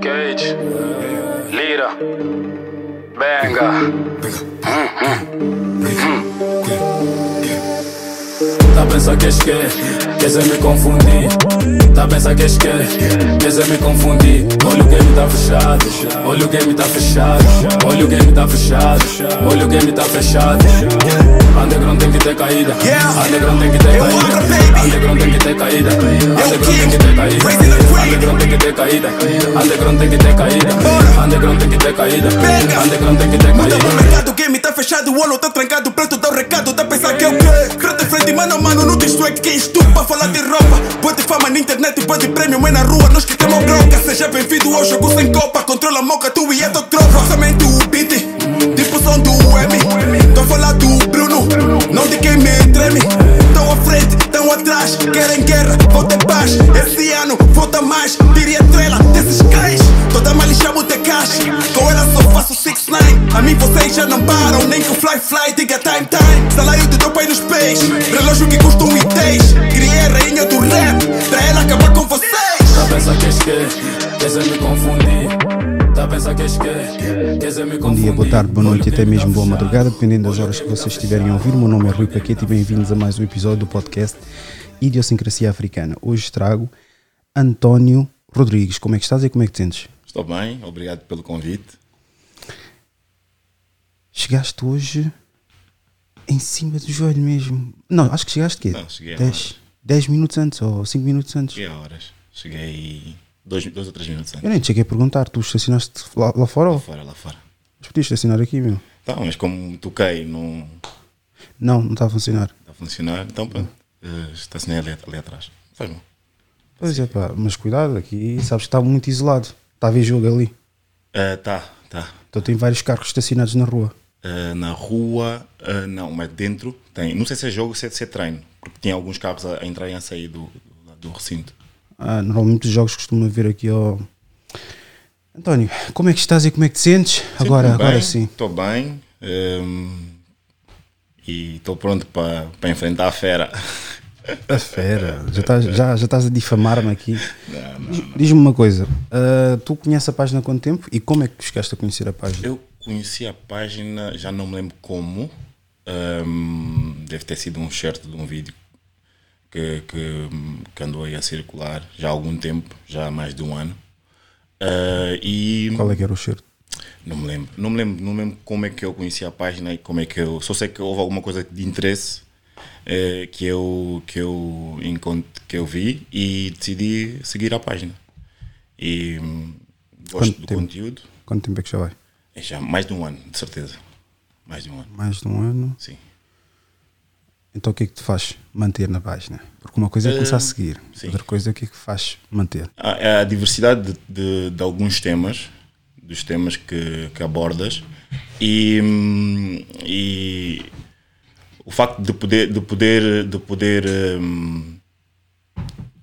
Cage, Lira, Benga. Tá a pensar que és que, é me confundir. Tá a pensar que és que, é me confundir. Olha o game tá fechado, olha o game tá fechado, olha o game tá fechado, olha o game tá fechado. Underground tem que ter caída, underground tem que ter caída, underground tem que ter caída, underground tem que ter caída, underground tem que ter caída, underground tem que ter caída, underground tem que ter caída, underground tem que ter caída. mercado, o game tá fechado, o olho tá trancado, preto dá o recado, tá a pensar que é o quê? Crota em frente, mano a mano, no distract, quem estupa pra falar de roupa? Pode fama na internet, pode prêmio, mas na rua, nós que temos bronca. Seja bem-vindo ao jogo sem copa, controla a moca, tu e é tua tropa. Somente o beat, som do M. Tô a falar do Bruno, não de quem me treme. Tão à frente, tão atrás, querem guerra, volta paz. Esse ano, volta mais, tire a trela desses cães. Toda mal chamo de caixa, com ela só faço 6-9. A mim vocês já não param, nem que o fly fly diga time time. Salário de teu pai nos pés, relógio que custa um e dez. Criei a rainha do rap, pra ela acabar com vocês. A pensar que és que, queres é me confundir. Que que, é Bom dia, boa tarde, boa noite e até mesmo boa madrugada, dependendo das horas que vocês estiverem a ouvir. O meu nome é Rui Paquete e bem-vindos a mais um episódio do podcast Idiosincrasia Africana. Hoje trago António Rodrigues. Como é que estás e como é que te sentes? Estou bem, obrigado pelo convite. Chegaste hoje em cima do joelho mesmo. Não, acho que chegaste quê? Não, cheguei a 10, horas. 10 minutos antes ou 5 minutos antes. Cheguei a horas. Cheguei dois, dois ou três minutos antes. Eu nem te cheguei a perguntar, tu estacionaste lá, lá fora ou? Lá fora, lá fora. Mas podias estacionar aqui, meu? Tá, mas como toquei, não Não, não está a funcionar. está a funcionar, então pronto. Uh, estacionei ali, ali atrás. Foi bom. Pois é, pá, mas cuidado, aqui sabes que está muito isolado. Está a ver jogo ali. Uh, tá, tá. Então tem vários carros estacionados na rua. Uh, na rua, uh, não, mas dentro tem. Não sei se é jogo ou se é, se é treino, porque tinha alguns carros a, a entrar e a sair do, do, do recinto. Ah, normalmente os jogos costumam vir aqui ao. António, como é que estás e como é que te sentes? agora, Estou agora bem, sim. Estou bem. um, e estou pronto para para enfrentar a fera. A fera, já estás, já, já estás a difamar-me aqui. Diz-me uma coisa, ah, tu conheces a página há quanto tempo e como é que chegaste a conhecer a página? Eu conheci a página, já não me lembro como. Ahm, deve ter sido um certo de um vídeo que, que, que andou aí a circular já há algum tempo, já há mais de um ano. Ah, e Qual é que era o cheiro? não me lembro, não me lembro, não me lembro como é que eu conheci a página e como é que eu. Só sei que houve alguma coisa de interesse eh, que eu que eu encont- que eu vi e decidi seguir a página. E hum, gosto Quanto do tempo? conteúdo. Quanto tempo é que já vai? É já mais de um ano, de certeza. Mais de um ano, Mais de um ano. sim. Então o que é que te faz manter na página? Porque uma coisa é começar a seguir, sim. outra coisa é o que é que faz manter. A, é a diversidade de, de, de alguns temas, dos temas que, que abordas, e, hum, e o facto de poder, de poder, de poder hum,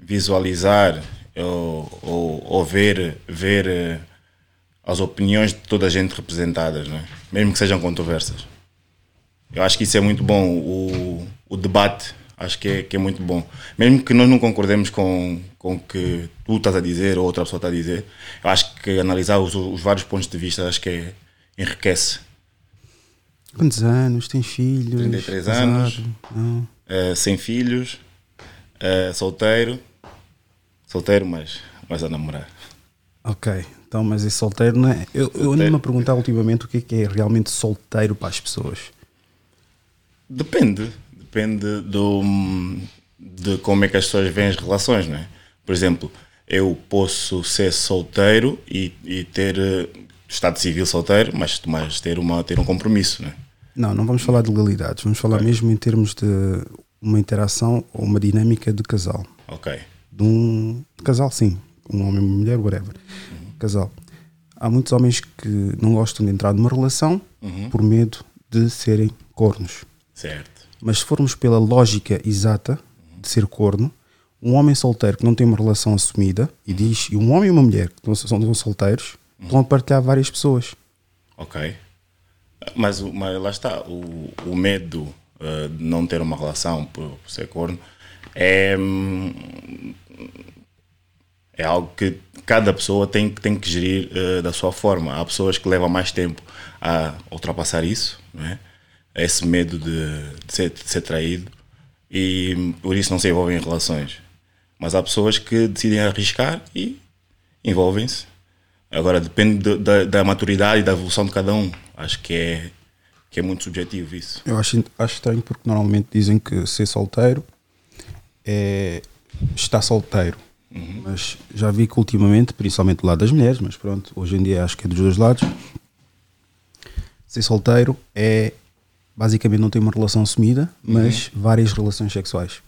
visualizar ou, ou, ou ver, ver eh, as opiniões de toda a gente representadas, é? mesmo que sejam controversas. Eu acho que isso é muito bom. O, o debate acho que é, que é muito bom. Mesmo que nós não concordemos com, com o que tu estás a dizer ou outra pessoa está a dizer, eu acho que analisar os, os vários pontos de vista acho que é, enriquece. Quantos anos? Tens filhos? 33 Casado? anos. Eh, sem filhos, eh, solteiro, solteiro, mas, mas a namorar. Ok, então, mas esse solteiro não é. Eu, eu ando-me a perguntar ultimamente o que é que é realmente solteiro para as pessoas. Depende, depende do, de como é que as pessoas veem as relações, não é? Por exemplo, eu posso ser solteiro e, e ter eh, estado civil solteiro, mas, mas ter, uma, ter um compromisso, não é? Não, não vamos falar de legalidades, vamos falar mesmo em termos de uma interação ou uma dinâmica de casal. Ok. De um de casal, sim. Um homem, uma mulher, whatever. Casal. Há muitos homens que não gostam de entrar numa relação por medo de serem cornos. Certo. Mas se formos pela lógica exata de ser corno, um homem solteiro que não tem uma relação assumida e diz, e um homem e uma mulher que não são solteiros, estão a partilhar várias pessoas. Ok. Mas, mas lá está, o, o medo eh, de não ter uma relação por, por ser corno é. hum, É algo que cada pessoa tem, tem que gerir uh, da sua forma. Há pessoas que levam mais tempo a ultrapassar isso, não é? Esse medo de, de, ser, de ser traído e por isso não se envolvem em relações. Mas há pessoas que decidem arriscar e envolvem-se. Agora depende de, da, da maturidade e da evolução de cada um. Acho que é, que é muito subjetivo isso. Eu acho, acho estranho porque normalmente dizem que ser solteiro é estar solteiro. Uhum. Mas já vi que ultimamente, principalmente do lado das mulheres, mas pronto, hoje em dia acho que é dos dois lados, ser solteiro é basicamente não ter uma relação assumida, mas uhum. várias relações sexuais.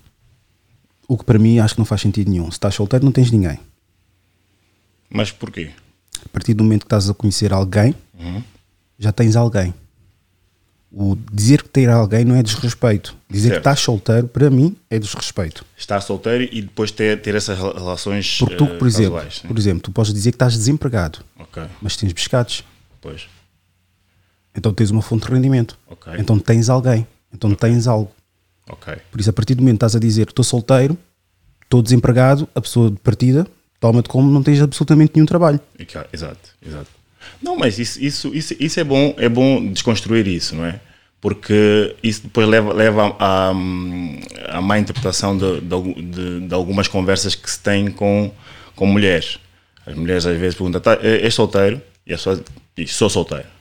O que para mim acho que não faz sentido nenhum. Se estás solteiro, não tens ninguém. Mas porquê? A partir do momento que estás a conhecer alguém, uhum. já tens alguém. O dizer que ter alguém não é desrespeito. Dizer certo. que estás solteiro, para mim, é desrespeito. Estar solteiro e depois ter, ter essas relações Porque tu, uh, por, exemplo, casuais, por exemplo, tu podes dizer que estás desempregado, okay. mas tens pescados. Pois. Então tens uma fonte de rendimento. Okay. Então tens alguém. Então tens algo. Okay. Por isso, a partir do momento que estás a dizer estou solteiro, estou desempregado, a pessoa de partida toma-te como não tens absolutamente nenhum trabalho. Exato, exato. Não, mas isso, isso, isso, isso é bom, é bom desconstruir isso, não é? Porque isso depois leva, leva a, a má interpretação de, de, de, algumas conversas que se tem com, com mulheres. As mulheres às vezes perguntam: tá, és solteiro? E a pessoa diz: sou solteiro.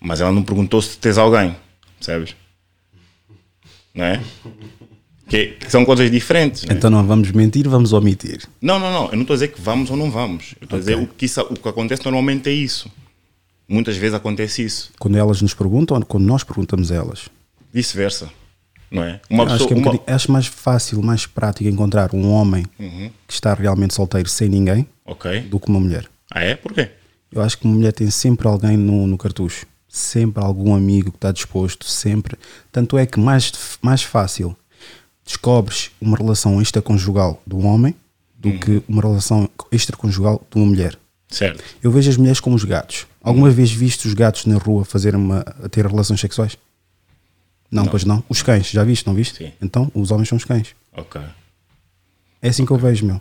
Mas ela não perguntou se tens alguém, percebes? Não é? Que, que são coisas diferentes. Né? Então não vamos mentir, vamos omitir. Não, não, não. Eu não estou a dizer que vamos ou não vamos. Eu estou okay. a dizer o que, isso, o que acontece normalmente é isso. Muitas vezes acontece isso. Quando elas nos perguntam ou quando nós perguntamos a elas? Vice-versa. Não é? Uma pessoa, acho, que é um uma... acho mais fácil, mais prático encontrar um homem uhum. que está realmente solteiro sem ninguém okay. do que uma mulher. Ah, é? Porquê? Eu acho que uma mulher tem sempre alguém no, no cartucho sempre algum amigo que está disposto, sempre. Tanto é que mais, mais fácil descobres uma relação extraconjugal do homem do uhum. que uma relação extraconjugal de uma mulher. Certo. Eu vejo as mulheres como os gatos. Alguma vez viste os gatos na rua fazer uma, a ter relações sexuais? Não, não, pois não. Os cães, já viste, não viste? Sim. Então, os homens são os cães. Ok. É assim okay. que eu vejo, meu.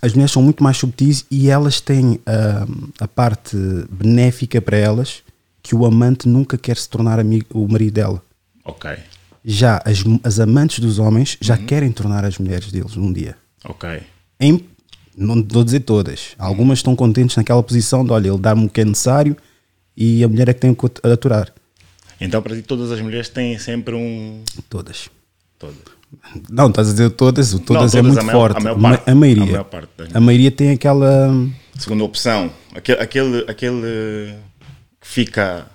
As mulheres são muito mais subtis e elas têm uh, a parte benéfica para elas que o amante nunca quer se tornar amigo, o marido dela. Ok. Já as, as amantes dos homens já uhum. querem tornar as mulheres deles um dia. Ok. Em, não vou dizer todas. Algumas estão contentes naquela posição de, olha, ele dá-me o que é necessário e a mulher é que tem que aturar. Então, para ti, todas as mulheres têm sempre um. Todas. Todas. Não, estás a dizer todas, o todas, não, é muito a forte. A, maior parte, a maioria. A, maior parte a maioria tem aquela. Segunda opção. Aquele, aquele, aquele fica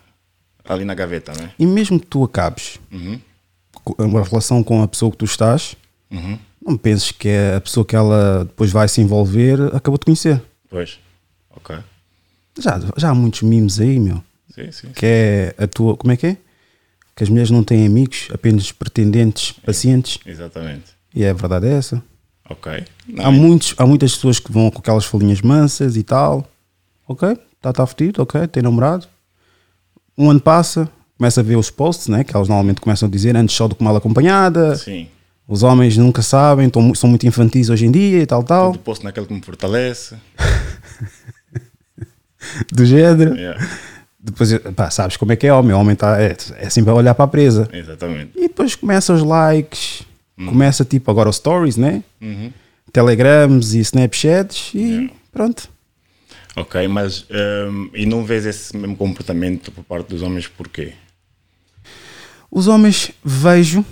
ali na gaveta, né? E mesmo que tu acabes uhum. uma relação com a pessoa que tu estás, uhum. não penses que é a pessoa que ela depois vai se envolver acabou de conhecer. Pois, ok. Já, já há muitos memes aí, meu. Sim, sim, que é a tua. Como é que é? Que as mulheres não têm amigos, apenas pretendentes, pacientes. Exatamente. E a verdade é essa. Ok. Não, há, é... muitos, há muitas pessoas que vão com aquelas folhinhas mansas e tal. Ok, está tá fedido, ok, tem namorado. Um ano passa, começa a ver os posts, né, que elas normalmente começam a dizer antes só do que mal acompanhada. Sim. Os homens nunca sabem, tão, são muito infantis hoje em dia e tal, tal. Tudo posto naquele que me fortalece. do género. Yeah. Depois, pá, sabes como é que é homem? O homem tá, é, é sempre a olhar para a presa. Exatamente. E depois começa os likes, uhum. começa tipo agora os stories, né? Uhum. Telegrams e Snapchats e yeah. pronto. Ok, mas um, e não vês esse mesmo comportamento por parte dos homens porquê? Os homens vejo,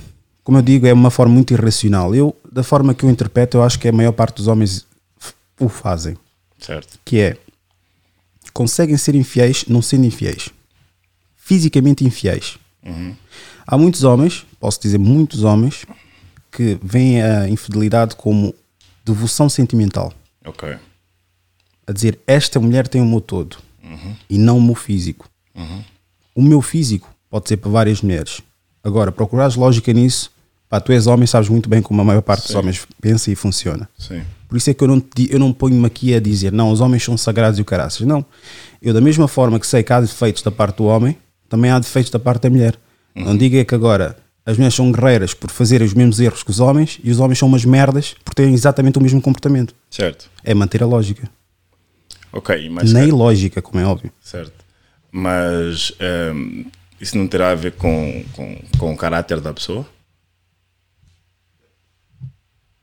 como eu digo, é uma forma muito irracional. Eu, da forma que eu interpreto, eu acho que a maior parte dos homens o fazem. Certo. Que é conseguem ser infiéis não sendo infiéis. Fisicamente infiéis. Uhum. Há muitos homens, posso dizer muitos homens, que veem a infidelidade como devoção sentimental. Ok a dizer esta mulher tem o meu todo uhum. e não o meu físico. Uhum. O meu físico pode ser para várias mulheres. Agora, procurares lógica nisso, pá, tu és homem, sabes muito bem como a maior parte Sim. dos homens pensa e funciona. Sim. Por isso é que eu não, eu não ponho-me aqui a dizer, não, os homens são sagrados e o caraças. Não. Eu, da mesma forma que sei que há defeitos da parte do homem, também há defeitos da parte da mulher. Uhum. Não diga que agora as mulheres são guerreiras por fazerem os mesmos erros que os homens e os homens são umas merdas por terem exatamente o mesmo comportamento. Certo. É manter a lógica. Ok, mas. Nem lógica, como é óbvio. Certo. Mas ehm, isso não terá a ver com, com, com o caráter da pessoa?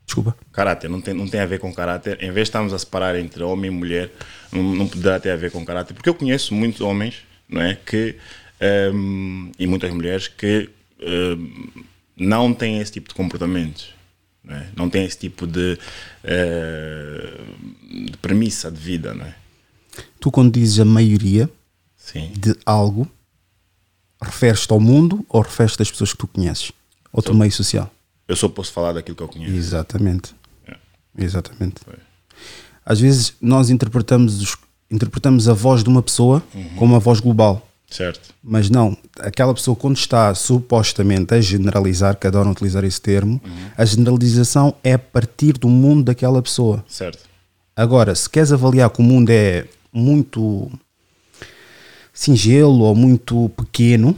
Desculpa. Caráter, não tem, não tem a ver com caráter. Em vez de estarmos a separar entre homem e mulher, não, não poderá ter a ver com caráter. Porque eu conheço muitos homens, não é? Que, ehm, e muitas mulheres que ehm, não têm esse tipo de comportamentos. Não, é? não têm esse tipo de, eh, de premissa de vida, não é? Tu, quando dizes a maioria Sim. de algo, referes-te ao mundo ou referes-te às pessoas que tu conheces? Ao teu meio social? Eu só posso falar daquilo que eu conheço. Exatamente. É. Exatamente. Às vezes nós interpretamos, os- interpretamos a voz de uma pessoa como a voz global. Certo. Mas não, aquela pessoa quando está supostamente a generalizar, que adoram utilizar esse termo, a generalização é a partir do mundo daquela pessoa. Certo. Agora, se queres avaliar que o mundo é muito singelo ou muito pequeno,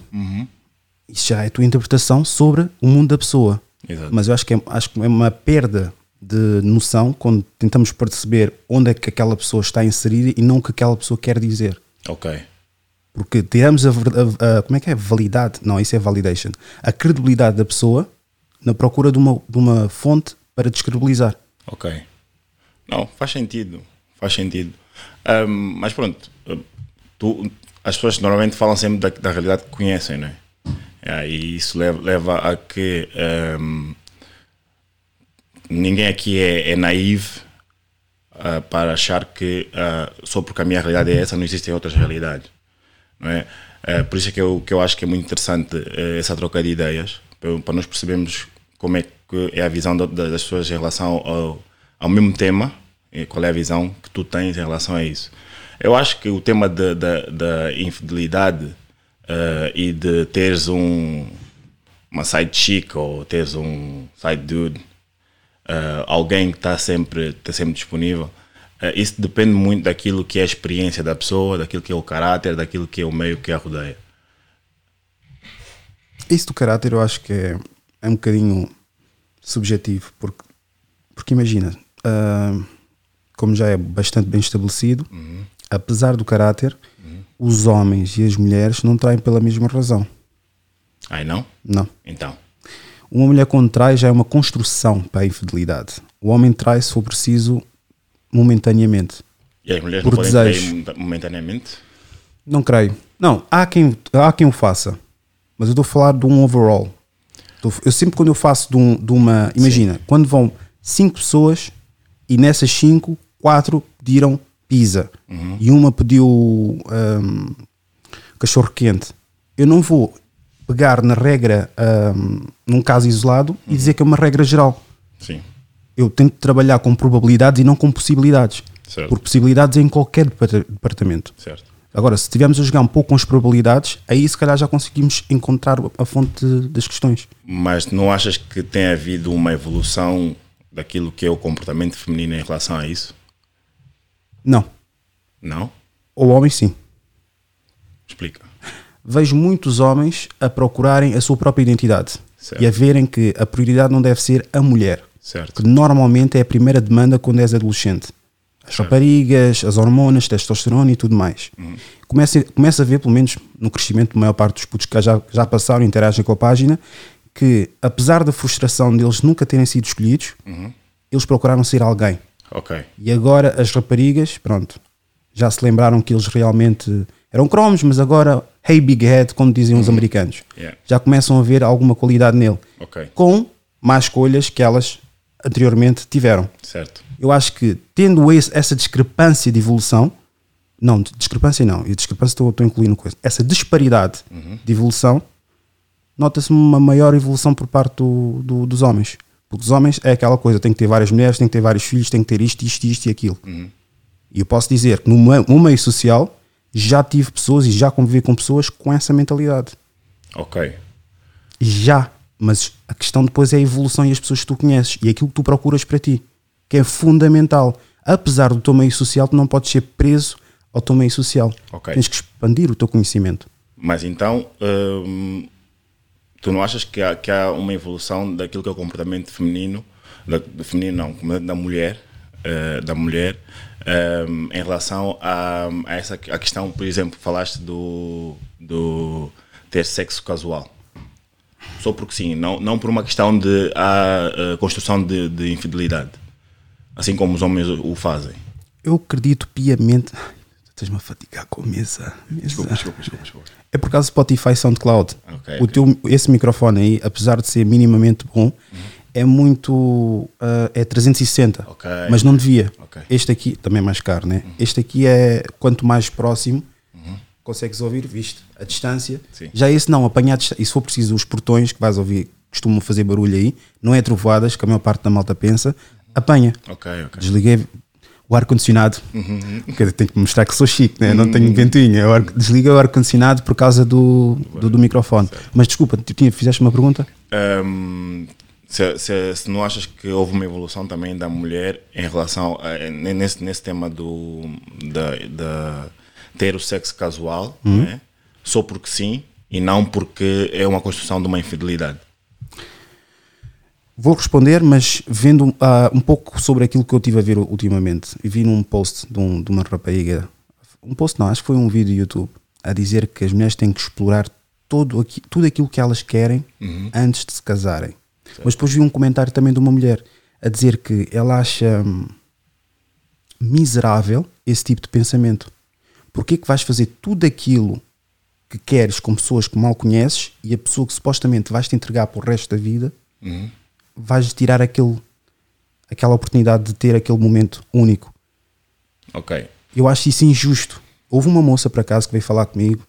isso já é a tua interpretação sobre o mundo da pessoa. Exato. Mas eu acho que, é, acho que é uma perda de noção quando tentamos perceber onde é que aquela pessoa está inserida e não o que aquela pessoa quer dizer. Ok. Porque tiramos a, a- a- como é que é? Validade. Não, isso é validation. A credibilidade da pessoa na procura de uma, de uma fonte para descredibilizar. Ok. Não, faz sentido. Faz sentido. Ahm, mas pronto, ah, tu, as pessoas normalmente falam sempre da, da realidade que conhecem, não é? É, e isso leva, leva a que ahm, ninguém aqui é, é naive ah, para achar que ah, só porque a minha realidade é essa não existem outras realidades. Não é? Ah, por isso é que eu, que eu acho que é muito interessante eh, essa troca de ideias, para, nós percebermos como é que é a visão da- da- das pessoas em relação ao, ao mesmo tema, e qual é a visão que tu tens em relação a isso. Eu acho que o tema da, da, da infidelidade ah, e de teres um, uma side chick ou teres um side dude uh, alguém que está sempre, tá sempre disponível. Uh, isso depende muito daquilo que é a experiência da pessoa, daquilo que é o caráter, daquilo que é o meio que a rodeia. Isso do caráter eu acho que é, é um bocadinho subjetivo, porque, porque imagina, ah, como já é bastante bem estabelecido, apesar do caráter, os homens e as mulheres não traem pela mesma razão. Ai não? Não. Então. Uma mulher quando trai já é uma construção para a infidelidade. O homem trai se for preciso momentaneamente. E as mulheres Por não desejo. momentaneamente? Não creio. Não, há quem, há quem o faça. Mas eu estou a falar de um overall. Eu sempre quando eu faço de, um- de uma. Imagina, quando vão cinco pessoas e nessas cinco, quatro pediram pizza e uma pediu hum, cachorro quente. Eu não vou pegar na regra hum, num caso isolado e dizer que é uma regra geral. Sim. Eu tento trabalhar com probabilidades e não com possibilidades. Certo. Porque possibilidades é em qualquer depart- departamento. Certo. Agora, se estivermos a jogar um pouco com as probabilidades, aí se calhar já conseguimos encontrar a fonte das questões. Mas não achas que tem havido uma evolução daquilo que é o comportamento feminino em relação a isso? Não. Não? Ou homens, sim. Explica. Vejo muitos homens a procurarem a sua própria identidade Certo. e a verem que a prioridade não deve ser a mulher, Certo. que normalmente é a primeira demanda quando és adolescente. As raparigas, as hormonas, testosterona e tudo mais. Começa, começa a ver, pelo menos no crescimento da maior parte dos putos que já, já passaram e interagem com a página, que apesar da frustração deles nunca terem sido escolhidos, eles procuraram ser alguém. Ok. E agora as raparigas, pronto, já se lembraram que eles realmente eram cromos, mas agora, hey big head, como diziam os americanos, Yeah. já começam a ver alguma qualidade nele, Ok. com mais escolhas que elas anteriormente tiveram. Certo. Eu acho que tendo esse- essa discrepância de evolução, não, discrepância não, e discrepância estou, estou incluindo coisa, essa disparidade de evolução, nota-se uma maior evolução por parte do- do- dos homens. Porque os homens é aquela coisa, tem que ter várias mulheres, tem que ter vários filhos, tem que ter isto, isto, isto e aquilo. E eu posso dizer que no meio, no meio social já tive pessoas e já convivi com pessoas com essa mentalidade. Ok. Já. Mas a questão depois é a evolução e as pessoas que tu conheces e aquilo que tu procuras para ti, que é fundamental. Apesar do teu meio social, tu não podes ser preso ao teu meio social. Ok. Tens que expandir o teu conhecimento. Mas então, hum, tu não achas que há, que há uma evolução daquilo que é o comportamento feminino, da, feminino não, comportamento da mulher, eh, da mulher, ehm, em relação a, a essa a questão, por exemplo, falaste do, do ter sexo casual. Só porque sim, não, não por uma questão de a, eh, construção de, de infidelidade, assim como os homens o, o fazem. Eu acredito piamente. Estás-me a fatigar com a mesa. mesa. Desculpa, desculpa, desculpa. desculpa. É por causa do Spotify SoundCloud. Ok, o ok. Teu, esse microfone aí, apesar de ser minimamente bom, é muito. ah, é 360. Ok. Mas não devia. Este aqui, também é mais caro, né? Este aqui é quanto mais próximo. Consegues ouvir, visto a distância. Sim. Já esse não, apanhar E se for preciso, os portões que vais ouvir costumam fazer barulho aí, não é trovoadas, que a maior parte da malta pensa, apanha. Ok, ok. Desliguei o ar-condicionado. Quer dizer, Tenho que mostrar que sou chique, né? não tenho ventinha. Eu ar- Desliguei o ar-condicionado por causa do, do, do microfone. Mas desculpa, tu tinha, fizeste uma pergunta? Hum, se, se- se não achas que houve uma evolução também da mulher em relação a, nesse, nesse tema do da, da ter o sexo casual né? só porque sim e não porque é uma construção de uma infidelidade Vou responder, mas vendo ah, um pouco sobre aquilo que eu tive a ver ultimamente. E vi num post de, um- de uma rapariga, um post não, acho que foi um vídeo do YouTube, a dizer que as mulheres têm que explorar todo aqui, tudo aquilo que elas querem antes de se casarem. Mas depois vi um comentário também de uma mulher a dizer que ela acha hum, miserável esse tipo de pensamento. Porquê que vais fazer tudo aquilo que queres com pessoas que mal conheces e a pessoa que supostamente vais te entregar para o resto da vida vais tirar aquele, aquela oportunidade de ter aquele momento único. ok Eu acho isso injusto. Houve uma moça por acaso que veio falar comigo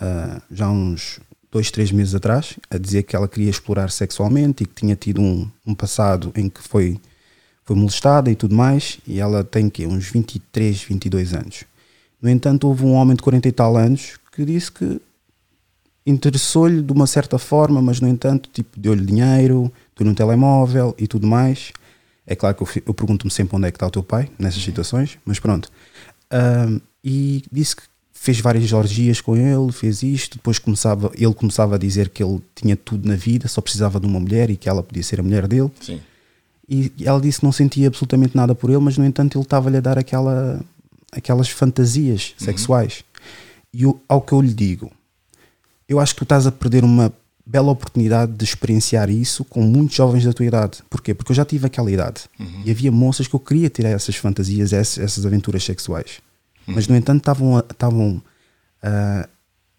ah, já uns dois, três meses atrás, a dizer que ela queria explorar sexualmente e que tinha tido um, um passado em que foi, foi molestada e tudo mais, e ela tem que uns 23, 22 anos. No entanto, houve um homem de 40 e tal anos que disse que interessou-lhe de uma certa forma, mas no entanto, tipo, deu-lhe dinheiro, deu-lhe um telemóvel e tudo mais. É claro que eu, eu pergunto-me sempre onde é que está o teu pai nessas situações, mas pronto. Ahm, e disse que fez várias orgias com ele, fez isto, depois começava, ele começava a dizer que ele tinha tudo na vida, só precisava de uma mulher e que ela podia ser a mulher dele. sim E ela disse que não sentia absolutamente nada por ele, mas no entanto ele estava-lhe a dar aquela, aquelas fantasias sexuais. E ao que eu lhe digo, eu acho que tu estás a perder uma bela oportunidade de experienciar isso com muitos jovens da tua idade. Porquê? Porque eu já tive aquela idade e havia moças que eu queria ter essas fantasias, essas, essas aventuras sexuais. Mas no entanto estavam a- estavam a-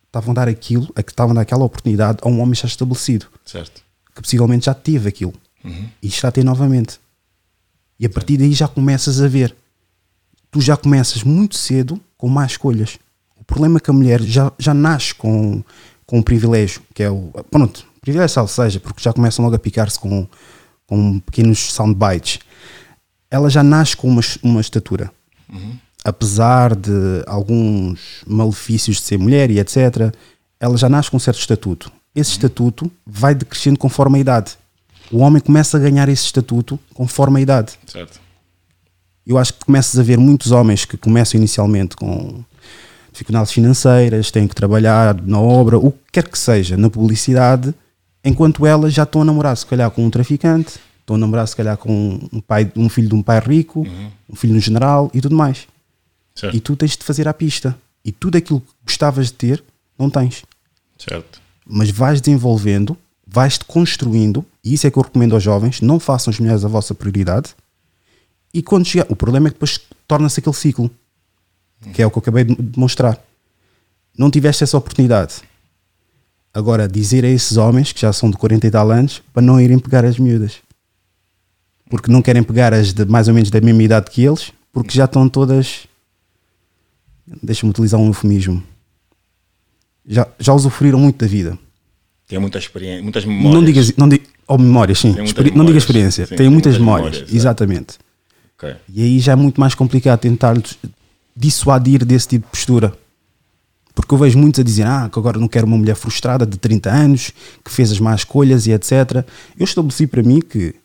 estavam a dar aquilo, a que estavam naquela oportunidade a um homem já estabelecido certo que possivelmente já teve aquilo e está a ter novamente. E a partir daí já começas a ver. Tu já começas muito cedo com más escolhas. O problema é que a mulher já, já nasce com, com um privilégio, que é o. Pronto, privilégio salvo seja, porque já começam logo a picar-se com, com pequenos soundbites. Ela já nasce com uma, uma estatura. Apesar de alguns malefícios de ser mulher e etc., ela já nasce com um certo estatuto. Esse estatuto vai decrescendo conforme a idade. O homem começa a ganhar esse estatuto conforme a idade. certo Eu acho que começas a ver muitos homens que começam inicialmente com dificuldades financeiras, têm que trabalhar na obra, o que quer que seja, na publicidade, enquanto elas já estão a namorar, se calhar, com um traficante, estão a namorar, se calhar, com um, pai, um filho de um pai rico, um filho de um general e tudo mais. certo E tu tens de fazer à pista. E tudo aquilo que gostavas de ter, não tens. certo Mas vais desenvolvendo, vais-te construindo, e isso é que eu recomendo aos jovens: não façam as mulheres a vossa prioridade. E quando chegar, o problema é que depois torna-se aquele ciclo, que é o que eu acabei de demonstrar. Não tiveste essa oportunidade. Agora, dizer a esses homens que já são de 40 e tal anos para não irem pegar as miúdas, porque não querem pegar as de mais ou menos da mesma idade que eles, porque já estão todas. Deixa-me utilizar um eufemismo. Já, já usufruíram muito da vida. tem muita experiência muitas memórias Não digas, não digas, ou memórias, sim. Experi- não memórias. diga experiência, Sim, tem, tem muitas muitas memórias, memórias, é. Exatamente. ok E aí já é muito mais complicado tentar dissuadir desse tipo de postura. Porque eu vejo muitos a dizer, ah, que agora não quero uma mulher frustrada de 30 anos, que fez as más escolhas e etc. Eu estabeleci para mim que,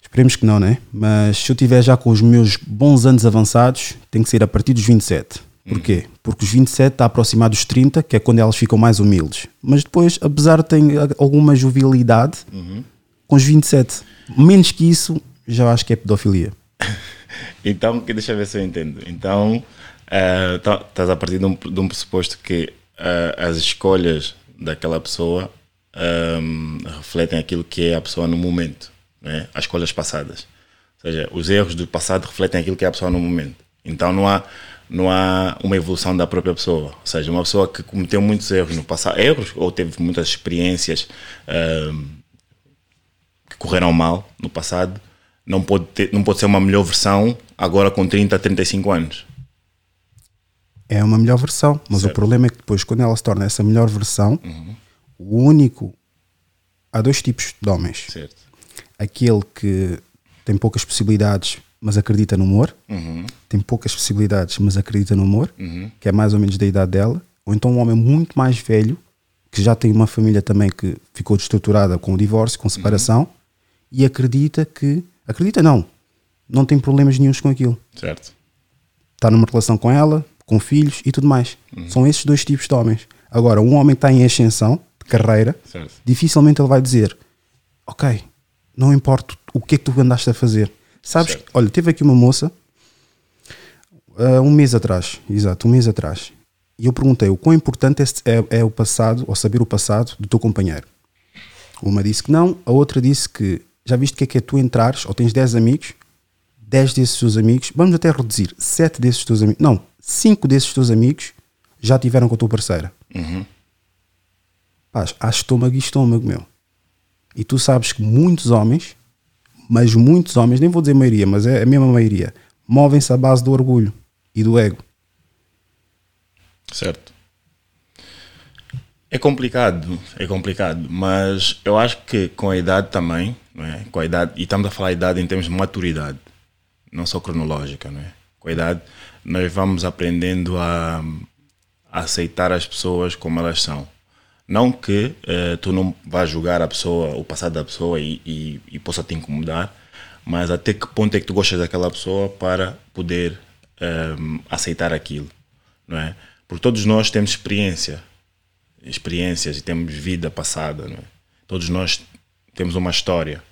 esperemos que não, né? Mas se eu tiver já com os meus bons anos avançados, tem que ser a partir dos 27. Porquê? Porque os 27 está aproximado dos 30, que é quando elas ficam mais humildes. Mas depois, apesar de ter alguma jovialidade, com os 27, menos que isso, já acho que é pedofilia. Então, deixa ver se eu entendo. Então, eh, tá- estás a partir de um, de um pressuposto que eh, as escolhas daquela pessoa ehm, refletem aquilo que é a pessoa no momento, né? as escolhas passadas. Ou seja, os erros do passado refletem aquilo que é a pessoa no momento. Então, não há, não há uma evolução da própria pessoa. Ou seja, uma pessoa que cometeu muitos erros no passado, erros ou teve muitas experiências ehm, que correram mal no passado, não pode, ter, não pode ser uma melhor versão agora com 30, 35 anos. É uma melhor versão, mas Certo. o problema é que depois, quando ela se torna essa melhor versão, o único. Há dois tipos de homens. Certo. Aquele que tem poucas possibilidades, mas acredita no amor, Uhum. tem poucas possibilidades, mas acredita no amor, que é mais ou menos da idade dela, ou então um homem muito mais velho, que já tem uma família também que ficou destruturada com o divórcio, com separação, e acredita que. Acredita não, não tem problemas nenhums com aquilo. Certo. Está numa relação com ela, com filhos e tudo mais. São esses dois tipos de homens. Agora, um homem que está em ascensão de carreira, Certo. dificilmente ele vai dizer: Ok, não importa o que é que tu andaste a fazer. Sabes, Certo. olha, teve aqui uma moça ah, um mês atrás, exato, um mês atrás, e eu perguntei o quão importante é, é, é o passado, ou saber o passado do teu companheiro. Uma disse que não, a outra disse que já viste o que é que é tu entrares, ou tens 10 amigos, 10 desses teus amigos, vamos até reduzir, 7 desses teus amigos, não, 5 desses teus amigos já tiveram com a tua parceira. Pá, há estômago e estômago, meu. E tu sabes que muitos homens, mas muitos homens, nem vou dizer maioria, mas é a mesma maioria, movem-se à base do orgulho e do ego. Certo. É complicado, é complicado, mas eu acho que com a idade também, é? com a idade, e estamos a falar idade em termos de maturidade, não só cronológica, não é? com a idade nós vamos aprendendo a, a aceitar as pessoas como elas são. Não que eh, tu não vais julgar a pessoa, o passado da pessoa e, e, e possa te incomodar, mas até que ponto é que tu gostas daquela pessoa para poder ehm, aceitar aquilo, não é? Porque todos nós temos experiência, experiências e temos vida passada, não é? Todos nós temos uma história.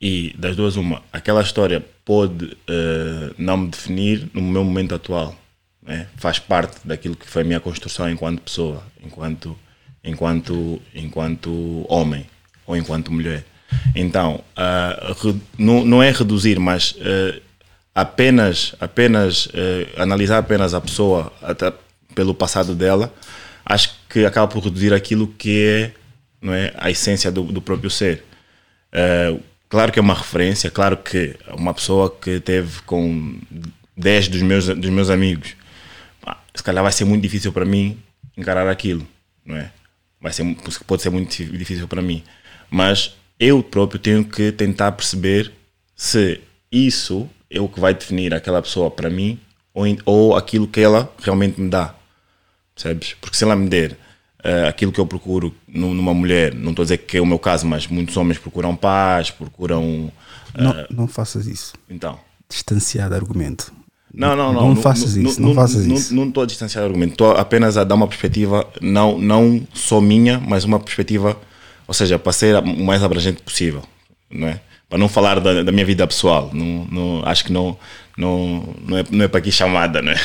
E das duas, uma, aquela história pode eh, não me definir no meu momento atual. né? Faz parte daquilo que foi a minha construção enquanto pessoa, enquanto, enquanto, enquanto homem ou enquanto mulher. Então, re- não, não é reduzir, mas eh, apenas, apenas analisar apenas a pessoa pelo passado dela, acho que acaba por reduzir aquilo que é, não é a essência do, do próprio ser. Eh, claro que é uma referência, claro que uma pessoa que teve com 10 dos meus, dos meus amigos, pá, se calhar vai ser muito difícil para mim encarar aquilo, não é? Vai ser, pode ser muito difí- difícil para mim. Mas eu próprio tenho que tentar perceber se isso é o que vai definir aquela pessoa para mim ou, ou aquilo que ela realmente me dá percebes? Porque se ela me der eh, aquilo que eu procuro nu- numa mulher, não estou a dizer que é o meu caso, mas muitos homens procuram paz, procuram. Não, eh, não faças isso. então. Distanciar de argumento. Não, não, não. Não faças isso, não faças isso. Não estou a distanciar argumento, estou apenas a dar uma perspectiva, não, não só minha, mas uma perspectiva, ou seja, para ser o mais abrangente possível, não é? Para não falar da, da minha vida pessoal, não, não, acho que não, não, não, é, não é para aqui chamada, não é?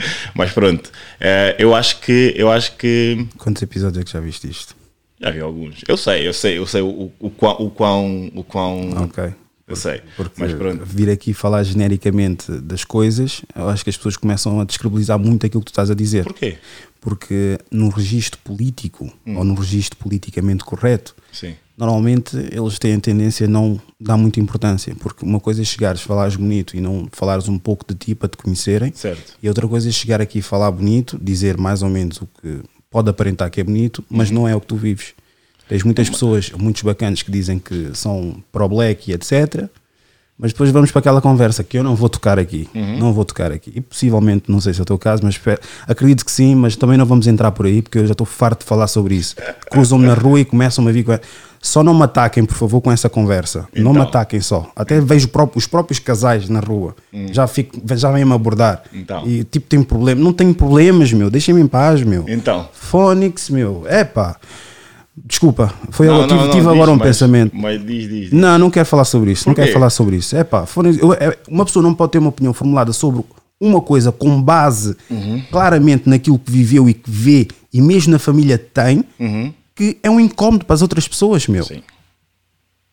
Mas pronto, eh, eu acho que, eu acho que Quantos episódios é que já viste isto? Já vi alguns. Eu sei, eu sei, eu sei o, o, quão, o quão. O quão Ok. Eu sei. Porque mas pronto. vir aqui falar genericamente das coisas, eu acho que as pessoas começam a descredibilizar muito aquilo que tu estás a dizer. Porquê? Porque no registro político Hum. ou no registro politicamente correto, Sim. normalmente eles têm a tendência a não dar muita importância. Porque uma coisa é chegares, falares bonito e não falares um pouco de ti para te conhecerem. Certo. E outra coisa é chegar aqui e falar bonito, dizer mais ou menos o que pode aparentar que é bonito, mas não é o que tu vives. Tens muitas pessoas, muitos bacanas que dizem que são pro-black e etc. Mas depois vamos para aquela conversa que eu não vou tocar aqui. Não vou tocar aqui. E possivelmente, não sei se é o teu caso, mas acredito que sim, mas também não vamos entrar por aí porque eu já estou farto de falar sobre isso. Cruzam-me na rua e começam-me a vir com. Só não me ataquem, por favor, com essa conversa. Não me Então. ataquem só. Até vejo os próprios casais na rua. Já, fico, já vêm-me abordar. Então. E tipo, tem problema. Não tenho problemas, meu. Deixem-me em paz, meu. Então. Fónix, meu. Epá. Desculpa. Foi Não, eu tive, não, não, tive diz, agora um mas- pensamento. Mas diz, diz. diz. Não, não quero falar sobre isso. Por não quero quê? falar sobre isso. É pá, uma pessoa não pode ter uma opinião formulada sobre uma coisa com base Uhum. claramente naquilo que viveu e que vê, e mesmo na família tem, que é um incómodo para as outras pessoas, meu. Uhum. Sim.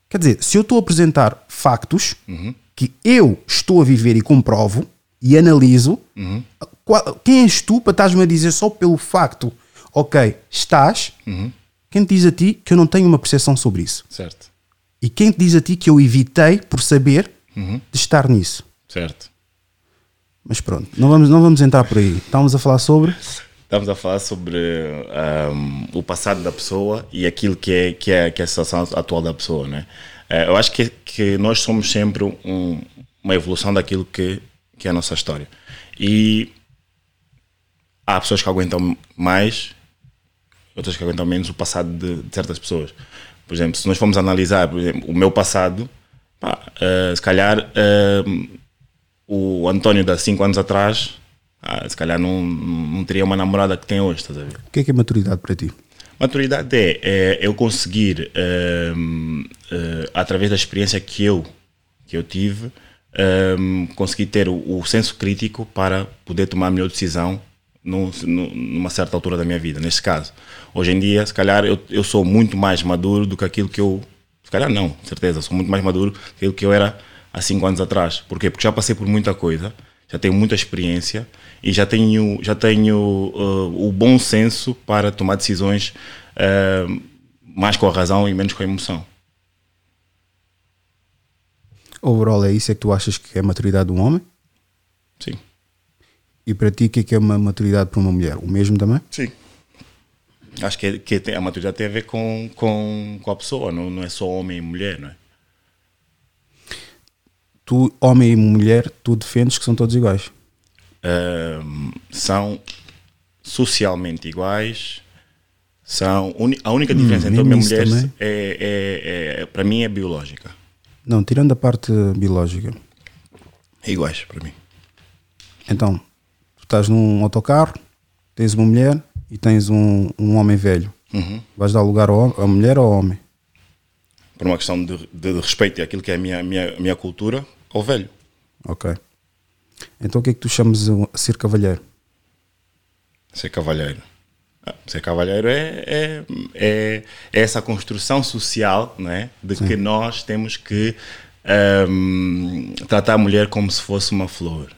Quer dizer, se eu estou a apresentar factos Uhum. que eu estou a viver e comprovo e analiso, Uhum. qual- quem és tu para estás-me a dizer só pelo facto, ok, estás, Uhum. Quem te diz a ti que eu não tenho uma percepção sobre isso? Certo. E quem te diz a ti que eu evitei por saber Uhum. de estar nisso? Certo. Mas pronto, não vamos, não vamos entrar por aí. Estamos a falar sobre. Estamos a falar sobre ahm, o passado da pessoa e aquilo que é, que é, que é a situação atual da pessoa, né? Eh, eu acho que, que nós somos sempre um- uma evolução daquilo que, que é a nossa história. E há pessoas que aguentam mais, outras que aguentam menos o passado de, de certas pessoas. Por exemplo, se nós formos analisar por exemplo, o meu passado, pá, eh, se calhar ahm, o António de há 5 anos atrás, ah, se calhar não, não teria uma namorada que tem hoje, estás a ver? O que é que é maturidade para ti? Maturidade é, é eu conseguir, eh, através da experiência que eu, que eu tive, hum, conseguir ter o, o senso crítico para poder tomar a melhor decisão num- num- numa certa altura da minha vida. Neste caso, hoje em dia, se calhar eu, eu sou muito mais maduro do que aquilo que eu. Se calhar não, certeza, sou muito mais maduro do que aquilo que eu era há cinco anos atrás. Porquê? Porque já passei por muita coisa, já tenho muita experiência e já tenho, já tenho uh, o bom senso para tomar decisões uh, mais com a razão e menos com a emoção. Overall, é isso é que tu achas que é a maturidade de um homem? Sim. E para ti, o que é que é uma maturidade para uma mulher? O mesmo também? Sim. Acho que, que tem- a maturidade tem a ver com, com, com a pessoa, não, não é só homem e mulher, não é? Tu, homem e mulher, tu defendes que são todos iguais. Ahm, são socialmente iguais. São, a única diferença entre mesmo homem e mulher é, é, é, para mim é biológica. Não, tirando a parte biológica. É iguais para mim. Então, estás num autocarro, tens uma mulher e tens um, um homem velho. Uhum. Vais dar lugar ao, à mulher ou ao homem? Por uma questão de, de respeito àquilo que é a minha, minha, minha cultura, ao velho. Ok. Então o que é que tu chamas a ser cavalheiro? Ser cavalheiro. Ah, Ser cavalheiro é, é, é, é essa construção social não é? de que nós temos que ahm, tratar a mulher como se fosse uma flor.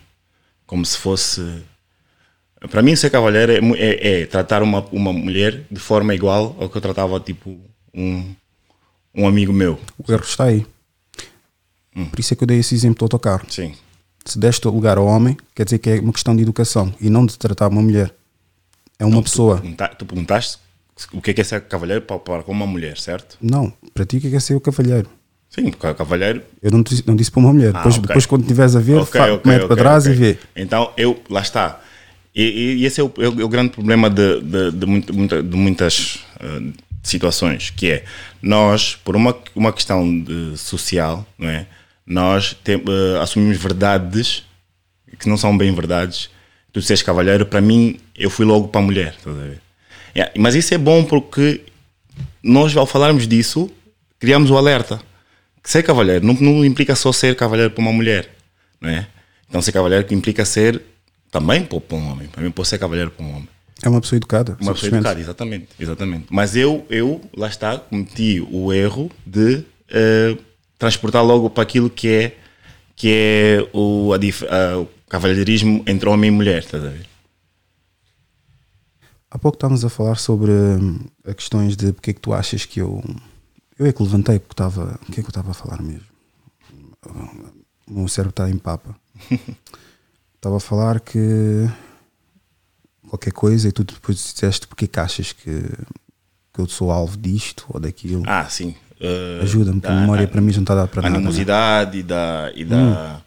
Como se fosse. Para mim, ser cavalheiro é, é- é tratar uma, uma mulher de forma igual ao que eu tratava tipo um, um amigo meu. O erro está aí. Por isso é que eu dei esse exemplo do autocarro. Sim. Se deste lugar ao homem, quer dizer que é uma questão de educação e não de tratar uma mulher. É uma pessoa. Tu, pergunta- tu perguntaste o que é, que é ser cavalheiro para, para com uma mulher, certo? Não, para ti o que é que é ser o cavalheiro? Sim, porque cavalheiro Eu não disse, não disse para uma mulher. depois, Ah, ok. depois, quando estiveres a ver, Ok, fa- ok, mete ok, para trás e vê. Então, eu, lá está. E, e- esse é o, é o- é o grande problema de, de, de, muita- de muitas eh, situações, que é nós, por uma, uma questão de social, não é? nós eh, assumimos verdades que não são bem verdades. Tu seres cavalheiro, para mim, eu fui logo para a mulher. Yeah, Mas isso é bom porque nós, ao falarmos disso, criamos o alerta. Que ser cavalheiro não, não implica só ser cavalheiro para uma mulher, não é? Então ser cavalheiro implica ser também para para um homem. Para mim, pode ser cavalheiro para um homem. É uma pessoa educada. Uma pessoa educada, exatamente, exatamente. Mas eu, eu, lá está, cometi o erro de eh, transportar logo para aquilo que é, que é o, a o cavalheirismo entre homem e mulher, estás a ver? Há pouco estávamos a falar sobre hum, a questões de porque é que tu achas que eu. Eu é que levantei porque estava. O que é que eu estava a falar mesmo? O meu cérebro está em papa. estava a falar que. Qualquer coisa e tu depois disseste porque é que achas que, que eu sou alvo disto ou daquilo. Ah, sim. eh, Ajuda-me, porque a memória da- para mim não está a dar para a nada. né? animosidade e da e da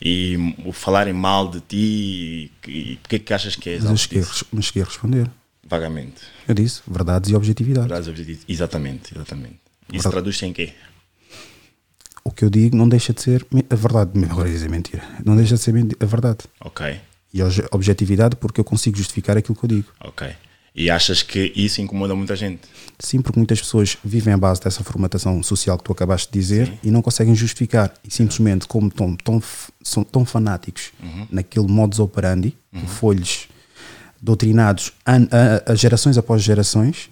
e o falarem mal de ti e, e porque é que achas que és Mas eu cheguei, a mas cheguei a responder. vagamente Eu disse verdades e objetividade. Verdades objetivas. exatamente exatamente Isso traduz-se em quê? O que eu digo não deixa de ser a verdade. Agora dizer mentira. Não deixa de ser a verdade. Ok, E a obje- objetividade porque eu consigo justificar aquilo que eu digo. ok. E achas que isso incomoda muita gente? Sim, porque muitas pessoas vivem à base dessa formatação social que tu acabaste de dizer e não conseguem justificar. E simplesmente, como tão, f- são tão fanáticos naquele modus operandi, foi-lhes doutrinados an- a, a gerações após gerações,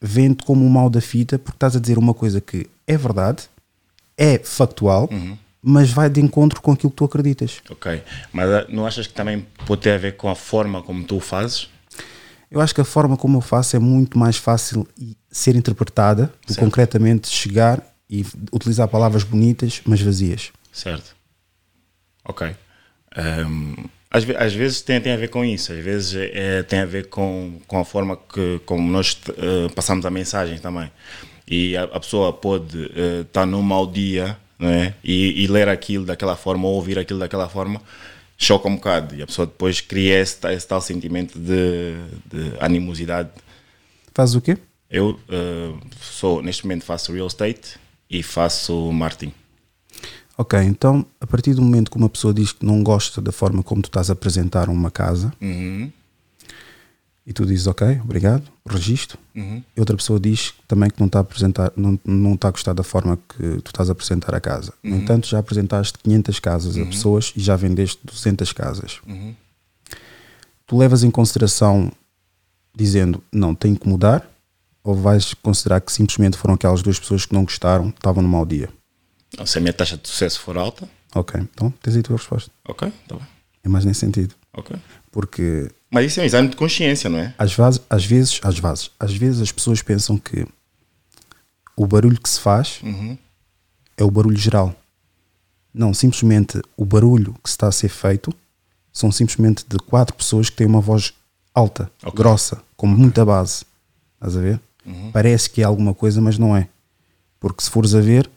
vendo como o mal da fita, porque estás a dizer uma coisa que é verdade, é factual, mas vai de encontro com aquilo que tu acreditas. Ok. Mas ah, não achas que também pode ter a ver com a forma como tu o fazes? Eu acho que a forma como eu faço é muito mais fácil ser interpretada do Certo. concretamente chegar e utilizar palavras bonitas, mas vazias. Certo. Ok. Ahm, às, às vezes tem, tem a ver com isso, às vezes é, tem a ver com, com a forma que como nós eh, passamos a mensagem também. E a, a pessoa pode estar num mau dia não é? e, e ler aquilo daquela forma ou ouvir aquilo daquela forma, choca um bocado. E a pessoa depois cria esse, esse tal sentimento de, de animosidade. Fazes o quê? Eu eh, sou, neste momento, faço real estate e faço marketing. Ok, então a partir do momento que uma pessoa diz que não gosta da forma como tu estás a apresentar uma casa Uhum. E tu dizes ok, obrigado, registro, Uhum. e outra pessoa diz também que não está a apresentar, não, não está a gostar da forma que tu estás a apresentar a casa. No Uhum. entanto, já apresentaste 500 casas a pessoas e já vendeste 200 casas. Uhum. Tu levas em consideração dizendo não, tem que mudar ou vais considerar que simplesmente foram aquelas duas pessoas que não gostaram, estavam no mau dia? Se a minha taxa de sucesso for alta, Ok, então tens aí a tua resposta. ok, tá bem. É mais nesse sentido. Ok. Porque Mas isso é um exame de consciência, não é? às, vaz- às vezes, às vezes, às vezes as pessoas pensam que o barulho que se faz é o barulho geral. Não, simplesmente o barulho que está a ser feito são simplesmente de quatro pessoas que têm uma voz alta, Ok. grossa, com muita base. Estás a ver? Parece que é alguma coisa, mas não é. Porque se fores a ver,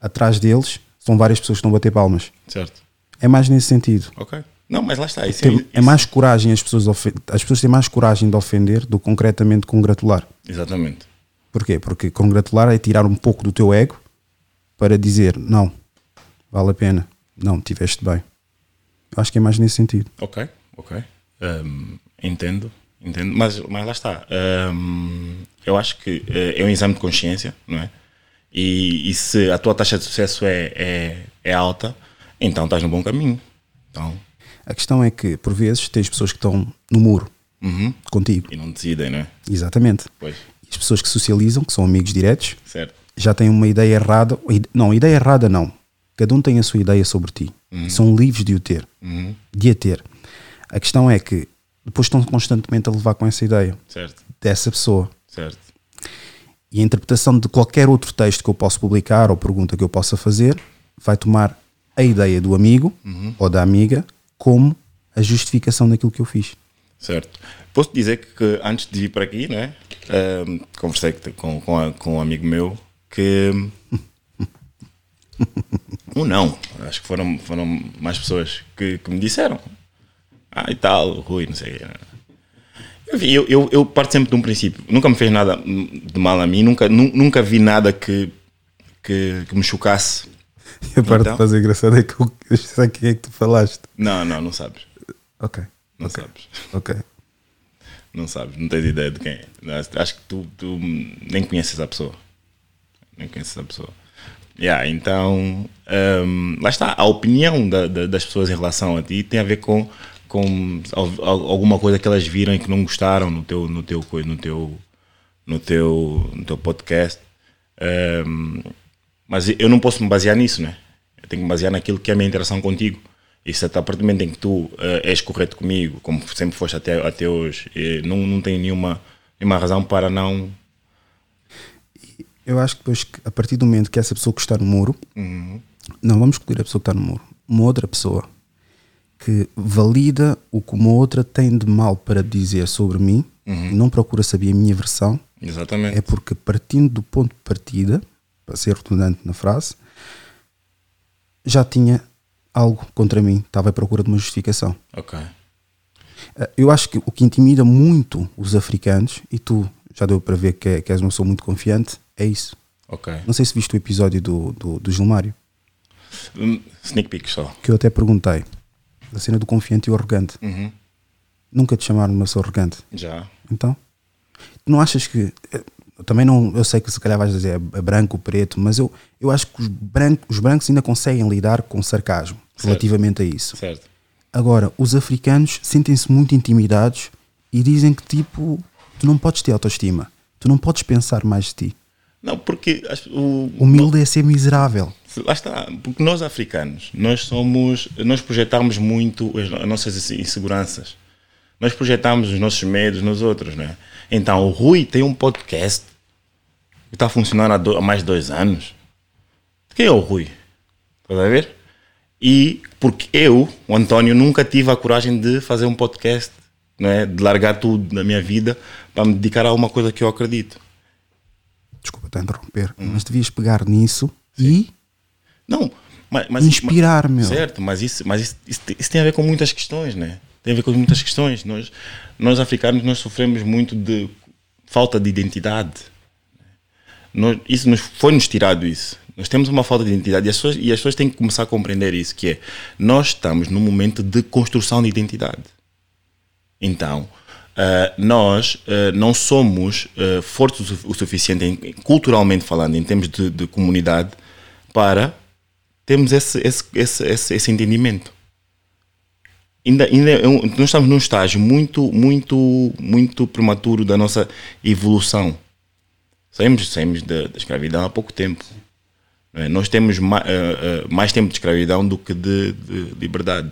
atrás deles são várias pessoas que estão a bater palmas. Certo. É mais nesse sentido. Ok. Não, mas lá está. Isso Tem- é, é mais coragem as pessoas as pessoas têm mais coragem de ofender do que concretamente congratular. Exatamente. Porquê? Porque congratular é tirar um pouco do teu ego para dizer não, vale a pena, não, tiveste bem. Eu acho que é mais nesse sentido. Ok, ok. Hum, entendo, entendo. Mas, mas lá está. Hum, eu acho que eh, é um exame de consciência, não é? E, e se a tua taxa de sucesso é, é, é alta, então estás no bom caminho. Então, A questão é que, por vezes, tens pessoas que estão no muro uhum. contigo. e não decidem, não é? Exatamente. Pois, E as pessoas que socializam, que são amigos diretos, certo. já têm uma ideia errada. Não, ideia errada não. Cada um tem a sua ideia sobre ti. E são livres de o ter. Uhum. De a ter. A questão é que depois estão constantemente a levar com essa ideia Certo, dessa pessoa. certo. E a interpretação de qualquer outro texto que eu possa publicar ou pergunta que eu possa fazer vai tomar a ideia do amigo ou da amiga como a justificação daquilo que eu fiz. Certo. Posso dizer que antes de vir para aqui, não é? Ahm, conversei com, com, a- com um amigo meu que. um não, acho que foram, foram mais pessoas que, que me disseram. Ah, e tal, Rui, não sei. Eu, eu, eu parto sempre de um princípio. Nunca me fez nada de mal a mim, nunca, nu- nunca vi nada que, que, que me chocasse. E a parte Então? mais engraçada é que eu, eu sei quem é que tu falaste. Não, não, não sabes. Ok, Não sabes. ok. Não sabes, não tens ideia de quem é. Acho- que tu, tu nem conheces a pessoa. Nem conheces a pessoa. Yeah, então, hum, lá está. A opinião da- da- das pessoas em relação a ti tem a ver com, com al- al- alguma coisa que elas viram e que não gostaram no teu, no teu, no teu, no teu, no teu podcast. Hum, mas eu não posso me basear nisso, né? Eu tenho que me basear naquilo que é a minha interação contigo. E se a partir do momento em que tu eh, és correto comigo, como sempre foste até, até hoje, eh, não, não tenho nenhuma, nenhuma razão para não. Eu acho que depois, a partir do momento que essa pessoa que está no muro, não vamos escolher a pessoa que está no muro, uma outra pessoa que valida o que uma outra tem de mal para dizer sobre mim, e não procura saber a minha versão, Exatamente. é porque partindo do ponto de partida, para ser redundante na frase, já tinha algo contra mim, estava à procura de uma justificação. Ok. Eh, Eu acho que o que intimida muito os africanos, e tu já deu para ver que, é- que és uma pessoa muito confiante, é isso. Ok. Não sei se viste o episódio do, do, do Gilmário, Hum, Sneak peek só. que eu até perguntei. Da cena do confiante e o arrogante. Uhum. Nunca te chamaram uma pessoa arrogante. Já. Então? Não achas que. Eu Também não. Eu sei que se calhar vais dizer é branco, preto, mas eu, eu acho que os brancos, os brancos ainda conseguem lidar com sarcasmo relativamente a isso. Certo. Agora, os africanos sentem-se muito intimidados e dizem que tipo, tu não podes ter autoestima, tu não podes pensar mais de ti. Não, porque o, Humilde é ser miserável. Lá está, porque nós africanos, nós somos, nós projetamos muito as, as nossas inseguranças. Nós projetamos os nossos medos nos outros, né? Então, o Rui tem um podcast que está funcionando há, do- há mais de dois anos. Quem é o Rui? Estás a ver? E porque eu, o António, nunca tive a coragem de fazer um podcast, né? de largar tudo na minha vida para me dedicar a uma coisa que eu acredito. Desculpa te interromper, mas devias pegar nisso e Não, mas, mas Inspirar, mas- meu. Certo, mas isso, mas isso, isso, isso tem a ver com muitas questões, né? Tem a ver com muitas questões. Nós, nós africanos, nós sofremos muito de falta de identidade. Nós, isso nos foi nos tirado isso. Nós temos uma falta de identidade e as, pessoas, e as pessoas têm que começar a compreender isso, que é nós estamos num momento de construção de identidade. Então, eh, nós eh, não somos eh, fortes o, su- o suficiente, em- culturalmente falando, em termos de, de comunidade, para termos esse, esse, esse, esse, esse entendimento. Ainda, ainda é nós estamos num estágio muito, muito, muito prematuro da nossa evolução. Saímos, saímos da, da escravidão há pouco tempo. é? Nós temos ma, eh, eh, mais tempo de escravidão do que de, de liberdade.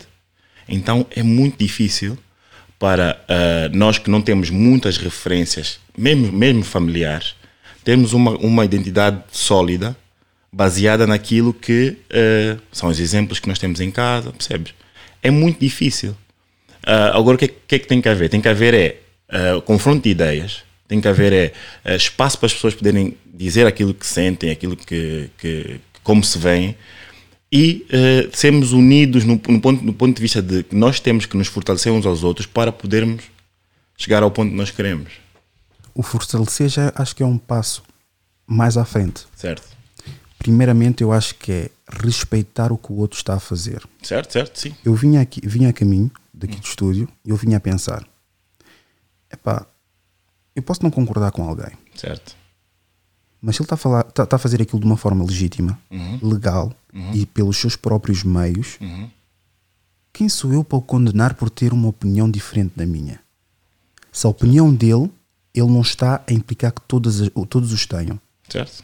Então é muito difícil para eh, nós que não temos muitas referências, mesmo, mesmo familiares, termos uma, uma identidade sólida baseada naquilo que eh, são os exemplos que nós temos em casa, percebes? É muito difícil. Ah, agora, o que, é- que é que tem que haver? Tem que haver é confronto de ideias, tem que haver é espaço para as pessoas poderem dizer aquilo que sentem, aquilo que, que como se veem e ah, sermos unidos no, no ponto, no ponto de vista de que nós temos que nos fortalecer uns aos outros para podermos chegar ao ponto que nós queremos, o fortalecer já acho que é um passo mais à frente. certo? Primeiramente, eu acho que é respeitar o que o outro está a fazer. Certo, certo, sim. Eu vinha, aqui, vinha a caminho daqui do estúdio e eu vinha a pensar: epá, eu posso não concordar com alguém, Certo. mas se ele está a, falar, está, está a fazer aquilo de uma forma legítima, legal e pelos seus próprios meios, quem sou eu para o condenar por ter uma opinião diferente da minha? Se a opinião dele, ele não está a implicar que todas, as- todos os tenham. Certo.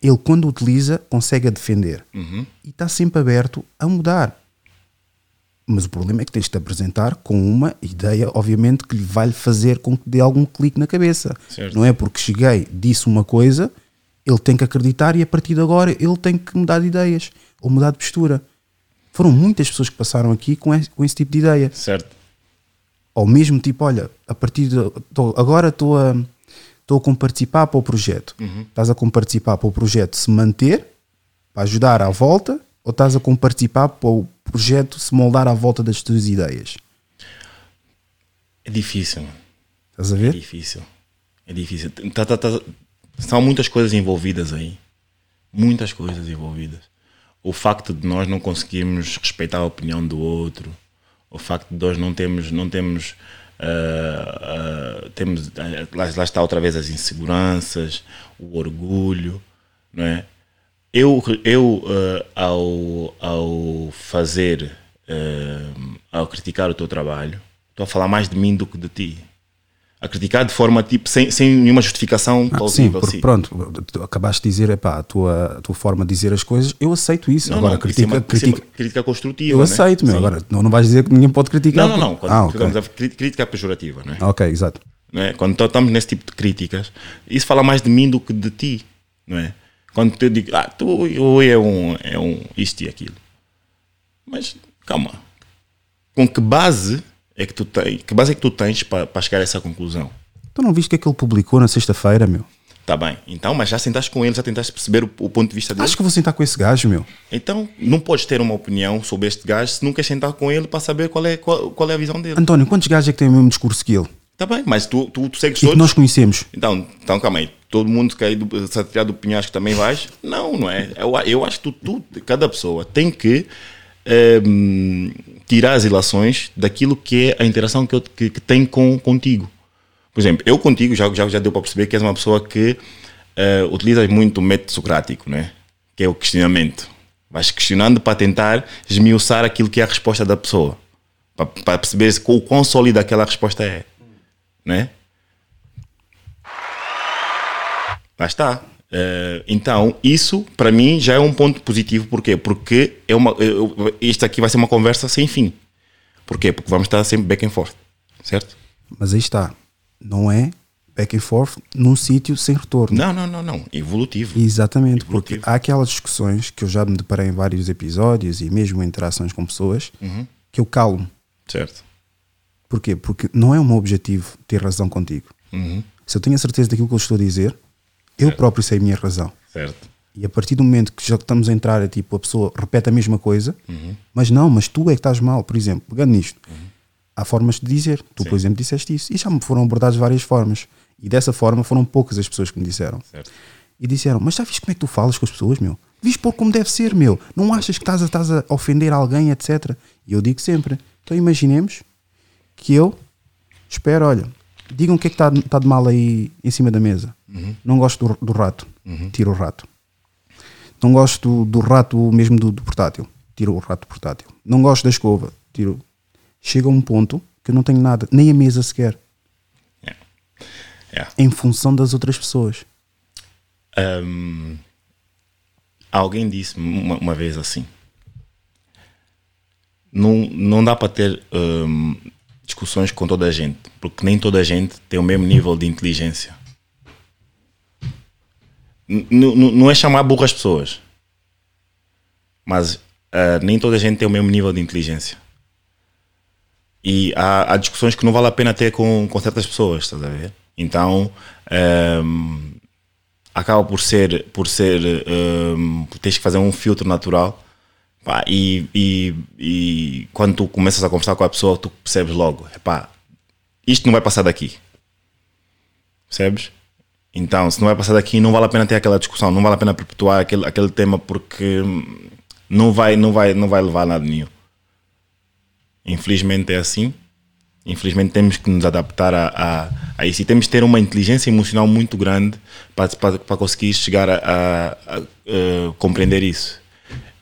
Ele, quando utiliza, consegue a defender Uhum. e está sempre aberto a mudar. Mas o problema é que tens de te apresentar com uma ideia, obviamente, que lhe vai fazer com que dê algum clique na cabeça. Certo. Não é porque cheguei, disse uma coisa, ele tem que acreditar e a partir de agora ele tem que mudar de ideias ou mudar de postura. Foram muitas pessoas que passaram aqui com esse, com esse tipo de ideia. Certo. Ou mesmo tipo, olha, a partir de. tô- agora estou a, estou a comparticipar para o projeto. Estás a comparticipar para o projeto se manter, para ajudar à volta, ou estás a comparticipar para o projeto se moldar à volta das tuas ideias? É difícil. Estás a É ver? difícil. É difícil. Tá- tá- tá- São muitas coisas envolvidas aí. Muitas coisas envolvidas. O facto de nós não conseguirmos respeitar a opinião do outro, o facto de nós não temos, não temos, ah, ah, temos ah, lá, lá está outra vez as inseguranças, o orgulho, não é? Eu, eu ah, ao, ao fazer, ah, ao criticar o teu trabalho, estou a falar mais de mim do que de ti a criticar de forma tipo sem, sem nenhuma justificação Ah, sim, porque pronto, tu acabaste de dizer, epá, a tua, a tua forma de dizer as coisas, eu aceito isso. Não, Agora, não, critica, é isso é critica, crítica construtiva. eu né? aceito, meu. Sim. Agora, não, não vais dizer que ninguém pode criticar. Não, não, não. Quando Ah, ok. ficamos a cri- crítica pejorativa, né? Ok, exato. não é? Quando estamos nesse tipo de críticas, isso fala mais de mim do que de ti, não é? Quando eu digo, ah, tu ou é um, é um isto e aquilo. Mas, calma. Com que base é que tu tens, que base é que tu tens para, para chegar a essa conclusão? Tu não viste o que é que ele publicou na sexta-feira, meu? Tá bem. Então, mas já sentaste com ele, já tentaste perceber o, o ponto de vista dele? Acho que vou sentar com esse gajo, meu. Então, não podes ter uma opinião sobre este gajo se queres sentar com ele para saber qual é, qual, qual é a visão dele. António, quantos gajos é que têm o mesmo discurso que ele? Tá bem, mas tu, tu, tu segues E todos. nós conhecemos. Então, então, calma aí. Todo mundo que aí do Satiriado do Pinhasco também vais? Não, não é. Eu, eu acho que tu, tu, cada pessoa tem que ehm, tirar as ilações daquilo que é a interação que, eu, que, que tem com, contigo. Por exemplo, eu contigo já, já, já deu para perceber que és uma pessoa que eh, utiliza muito o método socrático, né? que é o questionamento. Vais questionando para tentar esmiuçar aquilo que é a resposta da pessoa. Para, para perceber se- o quão sólida aquela resposta é. Né? Lá está. Eh, então, isso para mim já é um ponto positivo. Porquê? Porque é uma, eu- isto aqui vai ser uma conversa sem fim. Porquê? Porque vamos estar sempre back and forth. Certo? Mas aí está. Não é back and forth num sítio sem retorno. Não, não, não, não. Evolutivo. Exatamente, porque Evolutivo. há aquelas discussões que eu já me deparei em vários episódios e mesmo em interações com pessoas Uhum. que eu calmo. Certo. Porquê? Porque não é o meu objetivo ter razão contigo. Uhum. Se eu tenho a certeza daquilo que eu estou a dizer, eu próprio sei a minha razão. Certo. E a partir do momento que já estamos a entrar, é tipo, a pessoa repete a mesma coisa, Uhum. mas não, mas tu é que estás mal, por exemplo, pegando nisto. Há formas de dizer. Tu, Sim. por exemplo, disseste isso. E já me foram abordadas várias formas. E dessa forma foram poucas as pessoas que me disseram. Certo. E disseram, mas já viste como é que tu falas com as pessoas, meu? Viste por como deve ser, meu? Não achas que estás a, estás a ofender alguém, etc. E eu digo sempre, então imaginemos que eu espero, olha, digam o que é que está tá de mal aí em cima da mesa. Não gosto do, do rato, tiro o rato. Não gosto do, do rato mesmo do, do portátil, tiro o rato portátil. Não gosto da escova, tiro. Chega a um ponto que eu não tenho nada, nem a mesa sequer, Yeah. Yeah. em função das outras pessoas. Hum, alguém disse uma, uma vez assim: não, não dá para ter hum, discussões com toda a gente, porque nem toda a gente tem o mesmo nível de inteligência. Não é chamar burras pessoas, mas ah, nem toda a gente tem o mesmo nível de inteligência. E há, há discussões que não vale a pena ter com, com certas pessoas, estás a ver? Então, hum, acaba por ser por ser hum, tens que fazer um filtro natural pá, e, e, e quando tu começas a conversar com a pessoa tu percebes logo epá, isto não vai passar daqui percebes? então se não vai passar daqui não vale a pena ter aquela discussão não vale a pena perpetuar aquele, aquele tema porque não vai, não, vai, não vai levar a nada nenhum infelizmente é assim Infelizmente temos que nos adaptar a, a, a isso e temos que ter uma inteligência emocional muito grande para, para, para conseguir chegar a, a- a, eh, compreender isso.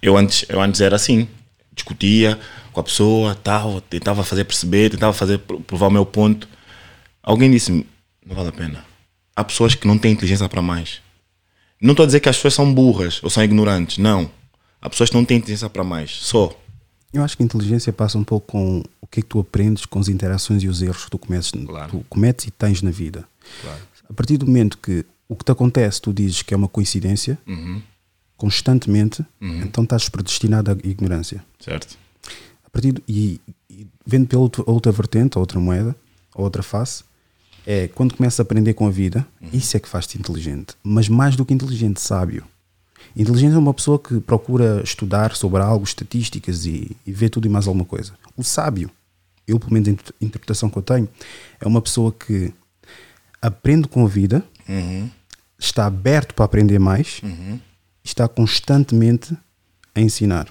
Eu antes, eu antes era assim, discutia com a pessoa, tal, tentava fazer perceber, tentava fazer pro- provar o meu ponto. Alguém disse-me, não vale a pena. Há pessoas que não têm inteligência para mais. Não estou a dizer que as pessoas são burras ou são ignorantes, não. Há pessoas que não têm inteligência para mais, só. Eu acho que a inteligência passa um pouco com o que é que tu aprendes com as interações e os erros que tu cometes, Claro. tu cometes e tens na vida. A partir do momento que o que te acontece, tu dizes que é uma coincidência, constantemente, então estás predestinado à ignorância. Certo? A partir do- e, e vendo pela outra, outra vertente, a outra moeda, a outra face, é quando começas a aprender com a vida, isso é que faz-te inteligente. Mas mais do que inteligente, sábio. Inteligente é uma pessoa que procura estudar sobre algo, estatísticas e, e vê tudo e mais alguma coisa. O sábio, eu pelo menos a inter- interpretação que eu tenho, é uma pessoa que aprende com a vida, está aberto para aprender mais, e está constantemente a ensinar.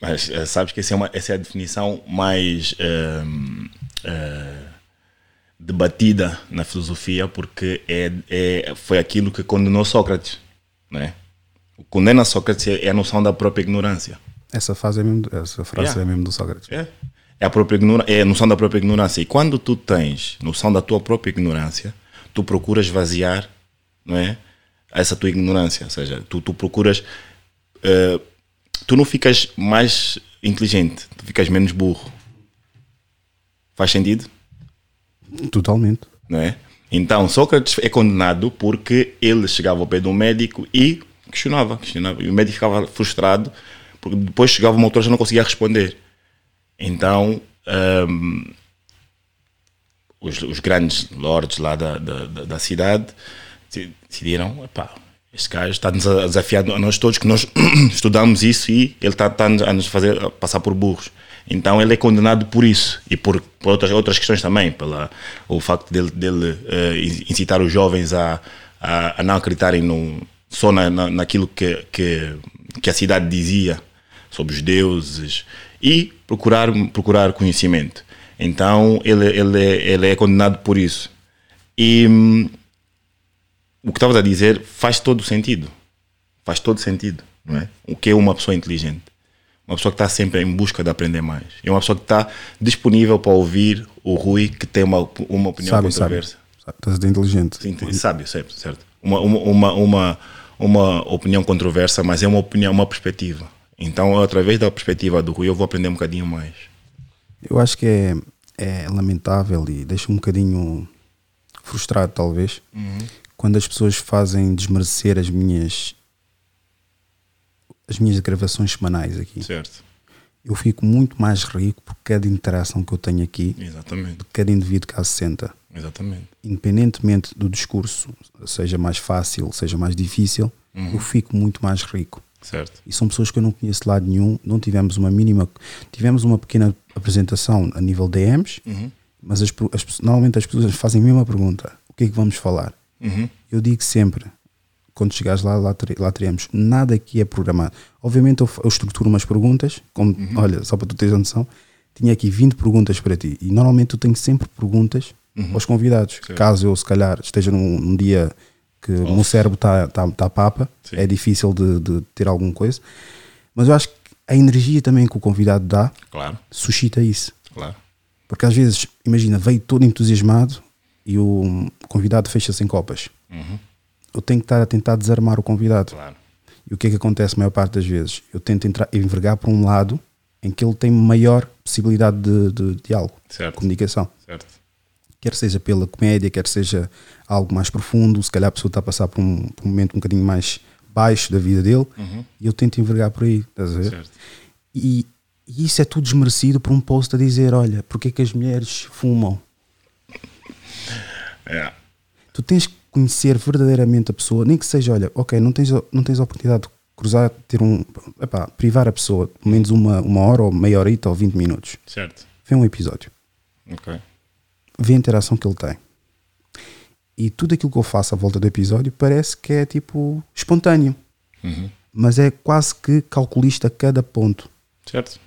Mas eh, sabes que essa é, uma, essa é a definição mais ehm, eh, debatida na filosofia porque é, é, foi aquilo que condenou Sócrates. Né? O que condena Sócrates é é a noção da própria ignorância. Essa, fase é mesmo, essa frase Yeah. é mesmo do Sócrates. É. É a, própria é a noção da própria ignorância. E quando tu tens noção da tua própria ignorância, tu procuras vaziar não é? Essa tua ignorância. Ou seja, tu, tu procuras. eh, tu não ficas mais inteligente, tu ficas menos burro. Faz sentido? Totalmente. não é? Então, Sócrates é condenado porque ele chegava ao pé de um médico e questionava, questionava. E o médico ficava frustrado porque depois chegava uma altura e já não conseguia responder. Então, hum, os, os grandes lords lá da, da, da- da cidade de- decidiram, epá, Este gajo está-nos a desafiar a nós todos, que nós estudamos isso e ele está, está a nos fazer passar por burros. Então ele é condenado por isso e por, por outras, outras questões também, pela, o facto dele, dele uh, incitar os jovens a, a, a não acreditarem no, só na, na, naquilo que, que, que a cidade dizia sobre os deuses e procurar, procurar conhecimento. Então ele, ele, é, ele é condenado por isso. E hum, o que estavas a dizer faz todo sentido. Faz todo sentido, não é? O que é uma pessoa inteligente? Uma pessoa que está sempre em busca de aprender mais. É uma pessoa que está disponível para ouvir o Rui, que tem uma, uma opinião Sabe, controversa. sabe. Estás inteligente. Sim, sabe, certo, certo. Uma, uma, uma, uma, opinião controversa, mas é uma opinião, uma perspectiva. Então, através da perspectiva do Rui, eu vou aprender um bocadinho mais. Eu acho que é, é lamentável e deixa um bocadinho frustrado, talvez, quando as pessoas fazem desmerecer as minhas as minhas gravações semanais aqui. Certo. Eu fico muito mais rico por cada interação que eu tenho aqui, Exatamente. de cada indivíduo que cá se senta. Exatamente. Independentemente do discurso, seja mais fácil, seja mais difícil, eu fico muito mais rico. Certo. E são pessoas que eu não conheço de lado nenhum, não tivemos uma mínima. Tivemos uma pequena apresentação a nível DMs, mas as, as normalmente as pessoas fazem a mesma pergunta: o que é que vamos falar? Uhum. Eu digo sempre, quando chegares lá, lá, lá teremos. Nada aqui é programado. Obviamente eu, eu estruturo umas perguntas, como, olha, só para tu teres a noção, tinha aqui 20 perguntas para ti. E normalmente eu tenho sempre perguntas aos convidados. Caso eu, se calhar, esteja num, num dia que o meu cérebro está tá, tá papa, Sim. é difícil de, de ter alguma coisa. Mas eu acho que a energia também que o convidado dá Claro, suscita isso. claro. Porque às vezes, imagina, veio todo entusiasmado e o convidado fecha-se em copas. Eu tenho que estar a tentar desarmar o convidado. Claro. E o que é que acontece a maior parte das vezes? Eu tento entrar, envergar para um lado em que ele tem maior possibilidade de, de diálogo, Certo. comunicação. Certo. Quer seja pela comédia, quer seja algo mais profundo, se calhar a pessoa está a passar por um, por um momento um bocadinho mais baixo da vida dele, e eu tento envergar por aí, estás a ver? Certo. E, e isso é tudo desmerecido por um post a dizer: olha, porque é que as mulheres fumam? É. Tu tens que conhecer verdadeiramente a pessoa, nem que seja, olha, ok, não tens, não tens a oportunidade de cruzar, ter um. Epá, privar a pessoa, pelo menos uma, uma hora ou meia horita ou 20 minutos. Certo. Vê um episódio, Ok. vê a interação que ele tem. E tudo aquilo que eu faço à volta do episódio parece que é tipo espontâneo, Uhum. mas é quase que calculista cada ponto. Certo.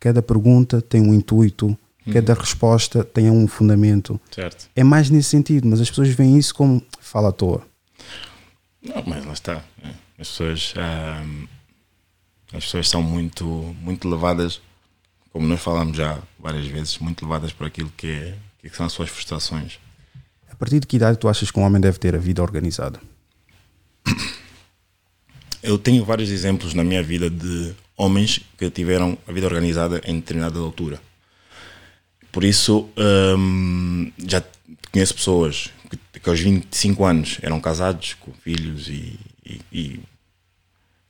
Cada pergunta tem um intuito, cada resposta tem um fundamento. Certo. É mais nesse sentido, mas as pessoas veem isso como fala à toa. Não, mas lá está. As pessoas, as pessoas são muito, muito levadas, como nós falamos já várias vezes, muito levadas por aquilo que, é, que são as suas frustrações. A partir de que idade tu achas que um homem deve ter a vida organizada? Eu tenho vários exemplos na minha vida de homens que tiveram a vida organizada em determinada altura. Por isso, hum, já conheço pessoas que, que aos 25 anos eram casados, com filhos e, e- e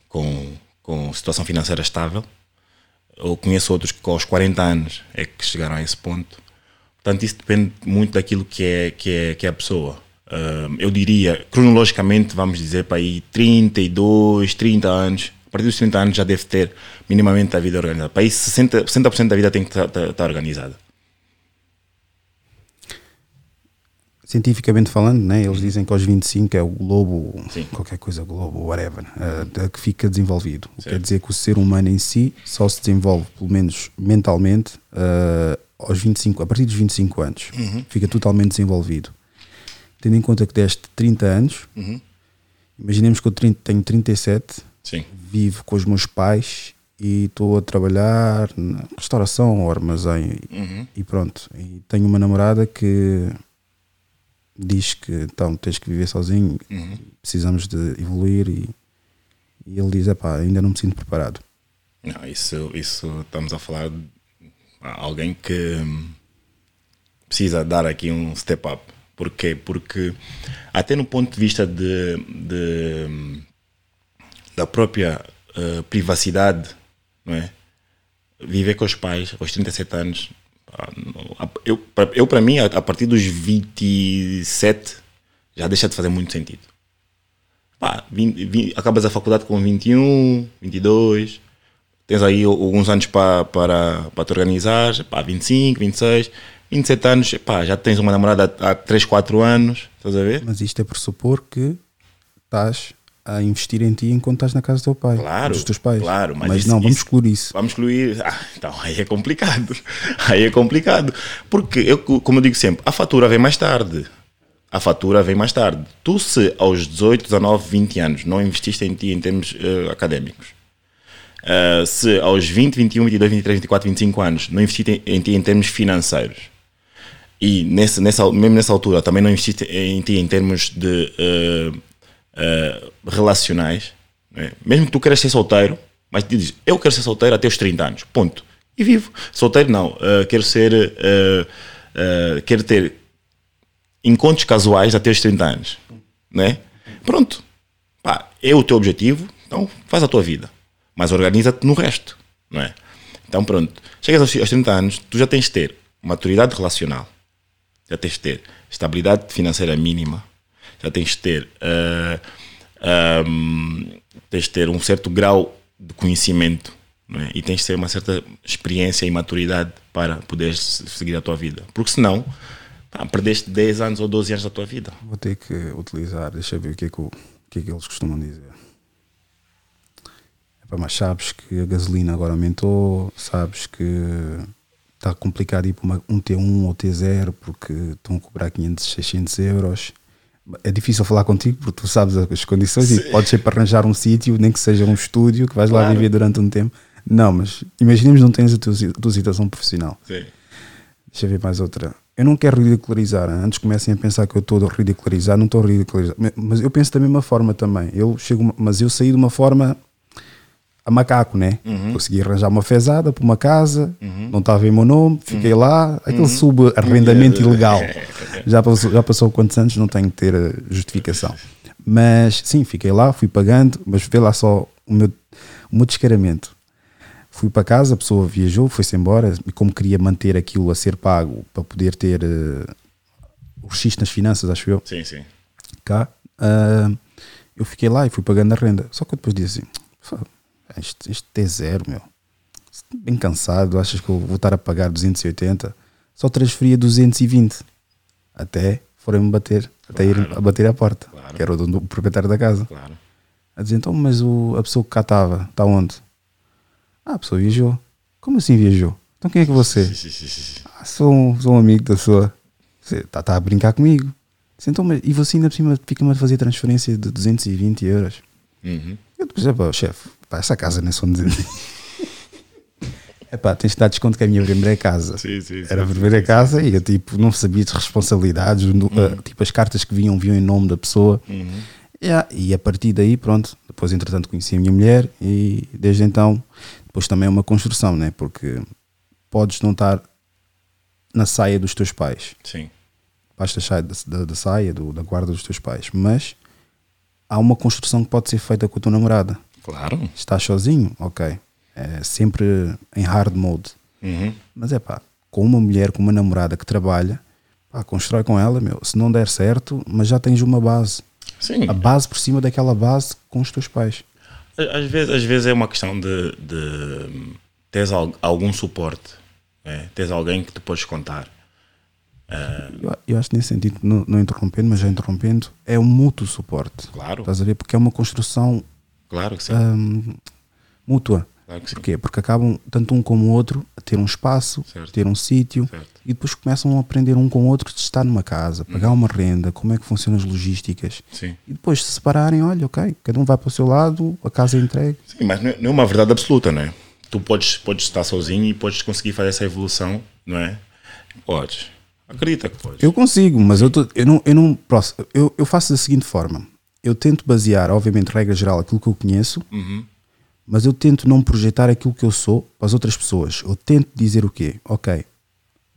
com, com situação financeira estável. Eu conheço outros que aos 40 anos é que chegaram a esse ponto. Portanto, isso depende muito daquilo que é, que é, que é a pessoa. Hum, eu diria, cronologicamente, vamos dizer, para aí 32, 30 anos. A partir dos 30 anos já deve ter minimamente a vida organizada. Para aí 60%, 60 da vida tem que estar- estar organizada. Cientificamente falando, né, eles dizem que aos 25 é o globo, Sim. qualquer coisa, globo, whatever, da- que fica desenvolvido. Certo. quer dizer que o ser humano em si só se desenvolve, pelo menos mentalmente, eh, aos 25, a partir dos 25 anos. Fica totalmente desenvolvido. Tendo em conta que deste 30 anos, imaginemos que eu 30 tenho 37, Sim. vivo com os meus pais e estou a trabalhar na restauração ou armazém e pronto. E tenho uma namorada que diz que então tens que viver sozinho, precisamos de evoluir e, e ele diz, epá, ainda não me sinto preparado. Não, isso, isso estamos a falar de alguém que hum, precisa dar aqui um step up. Porquê? Porque até no ponto de vista de, de, hum, da própria eh, privacidade, não é? Viver com os pais aos 37 anos, eu, eu para mim, a, partir dos 27, já deixa de fazer muito sentido. pá, 20, 20, acabas a faculdade com 21, 22, tens aí alguns anos para, para, para te organizar, pá, 25, 26, 27 anos, pá, já tens uma namorada há 3, 4 anos, estás a ver? Mas isto é pressupor que estás a investir em ti enquanto estás na casa do teu pai, Claro, dos teus pais. claro, mas mas isso- não, vamos isso- excluir isso. Vamos excluir. Ah, então aí é complicado. Aí é complicado. Porque, eu, como eu digo sempre, a fatura vem mais tarde. A fatura vem mais tarde. Tu, se aos 18, 19, 20 anos não investiste em ti em termos eh, académicos, eh, se aos 20, 21, 22, 23, 24, 25 anos não investiste em, em ti em termos financeiros, e nessa, nessa, mesmo nessa altura também não investiste em ti em termos de eh, eh, relacionais, né? mesmo que tu queiras ser solteiro, mas tu dizes, eu quero ser solteiro até os 30 anos, ponto. E vivo. Solteiro não, eh, quero ser, eh, quero ter encontros casuais até os 30 anos, né? Pronto. Pá, é o teu objetivo, então faz a tua vida. Mas organiza-te no resto, não é? Então pronto. Chegas aos 30 anos, tu já tens de ter maturidade relacional, já tens de ter estabilidade financeira mínima, já tens de ter, ah, ahm, tens de ter um certo grau de conhecimento é? e tens de ter uma certa experiência e maturidade para poderes seguir a tua vida. Porque senão, pá, perdeste 10 anos ou 12 anos da tua vida. Vou ter que utilizar, deixa eu ver o que é que, o- o que, é que eles costumam dizer. Epá, mas sabes que a gasolina agora aumentou, sabes que está complicado ir para uma- um T1 ou T0 porque estão a cobrar 500, 600 euros. É difícil falar contigo porque tu sabes as condições e pode ser para arranjar um sítio, nem que seja um estúdio que vais lá Claro. viver durante um tempo. Não, mas imaginemos não tens a tua, a tua situação profissional. Sim. Deixa eu ver mais outra. Eu não quero ridicularizar. Antes comecem a pensar que eu estou a ridicularizar, não estou a ridicularizar. Mas eu penso da mesma forma também. Eu chego, mas eu saí de uma forma a macaco, né? Consegui arranjar uma fezada para uma casa, não estava em meu nome, fiquei lá, aquele subarrendamento ilegal. Já passou, já passou quantos anos, não tenho que ter justificação. Mas sim, fiquei lá, fui pagando, mas vê lá só o meu, o meu descaramento. Fui para casa, a pessoa viajou, foi-se embora, e como queria manter aquilo a ser pago para poder ter eh, o X nas finanças, acho eu, Sim, sim. cá, ah, eu fiquei lá e fui pagando a renda. Só que eu depois disse assim: "Fá, isto, isto é zero, meu. Bem cansado, achas que eu vou estar a pagar 280? Só transferia 220 até forem-me bater, até ir a bater à porta, Claro. que era o, dono- o proprietário da casa. Claro. A dizer, então, mas o, a pessoa que cá estava, está onde? Ah, a pessoa viajou. Como assim viajou? Então quem é que você? Sim, sim. Ah, sou, um, sou um amigo da sua. Você está tá a brincar comigo. Disse, Então, mas, e você ainda por cima fica-me a fazer transferência de 220 euros? Uhum. Eu depois, pá, chefe, pá, essa casa nem são 220. É pá, tens de dar desconto que é a minha primeira casa. Sim, sim, Era a sim, primeira casa e eu tipo, não sabia de responsabilidades, no- uh, tipo as cartas que vinham, vinham em nome da pessoa. Yeah, e a partir daí, pronto, depois entretanto conheci a minha mulher e desde então, depois também é uma construção, né? Porque podes não estar na saia dos teus pais, Sim. basta sair da, da, da saia, do- da guarda dos teus pais, mas há uma construção que pode ser feita com a tua namorada. Claro. Estás sozinho, ok, é sempre em hard mode, Uhum. mas é pá, com uma mulher, com uma namorada que trabalha, pá, constrói com ela, meu, se não der certo, mas já tens uma base, Sim. a base por cima daquela base com os teus pais. Às vezes, às vezes é uma questão de, de algum suporte, teres alguém que tu podes contar. Eu, eu acho que nesse sentido, não, não interrompendo, mas já interrompendo, é um mútuo suporte. Claro. Estás a ver? Porque é uma construção Claro que sim. hum, mútua. Claro que sim. Porquê? Porque acabam, tanto um como o outro, a ter um espaço, Certo. ter um sítio e depois começam a aprender um com o outro de estar numa casa, Uhum. pagar uma renda, como é que funcionam as logísticas. Sim. E depois se separarem, olha, ok, cada um vai para o seu lado, a casa é entregue. Sim, mas não é, não é uma verdade absoluta, não é? Tu podes, podes estar sozinho e podes conseguir fazer essa evolução, não é? Podes. Acredita que podes. Eu consigo, mas eu, tô- eu não, eu, não eu, eu faço da seguinte forma: eu tento basear, obviamente, regra geral, aquilo que eu conheço, Uhum. mas eu tento não projetar aquilo que eu sou para as outras pessoas. Eu tento dizer o quê? Ok,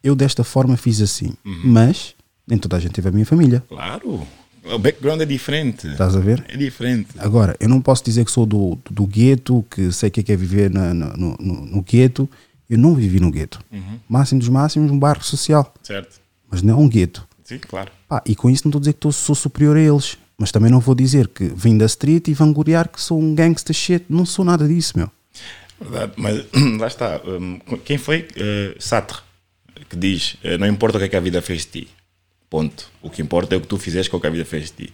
eu desta forma fiz assim, Uhum. mas nem toda a gente teve a minha família. Claro. O background é diferente. Estás a ver? É diferente. Agora, eu não posso dizer que sou do, do gueto, que sei o que é, que é viver na- no, no, no gueto. Eu não vivi no gueto. Uhum. Máximo dos máximos, um bairro social. Certo. Mas não é um gueto. Sim, claro. Pá, e com isso não estou a dizer que tô- sou superior a eles, Mas também não vou dizer que vim da street e vangloriar que sou um gangster shit. Não sou nada disso, meu. Verdade, mas lá está. hum, quem foi? Uh, Sartre, que diz: eh, Não importa o que é que a vida fez de ti. Ponto. O que importa é o que tu fizeste com o que a vida fez de ti.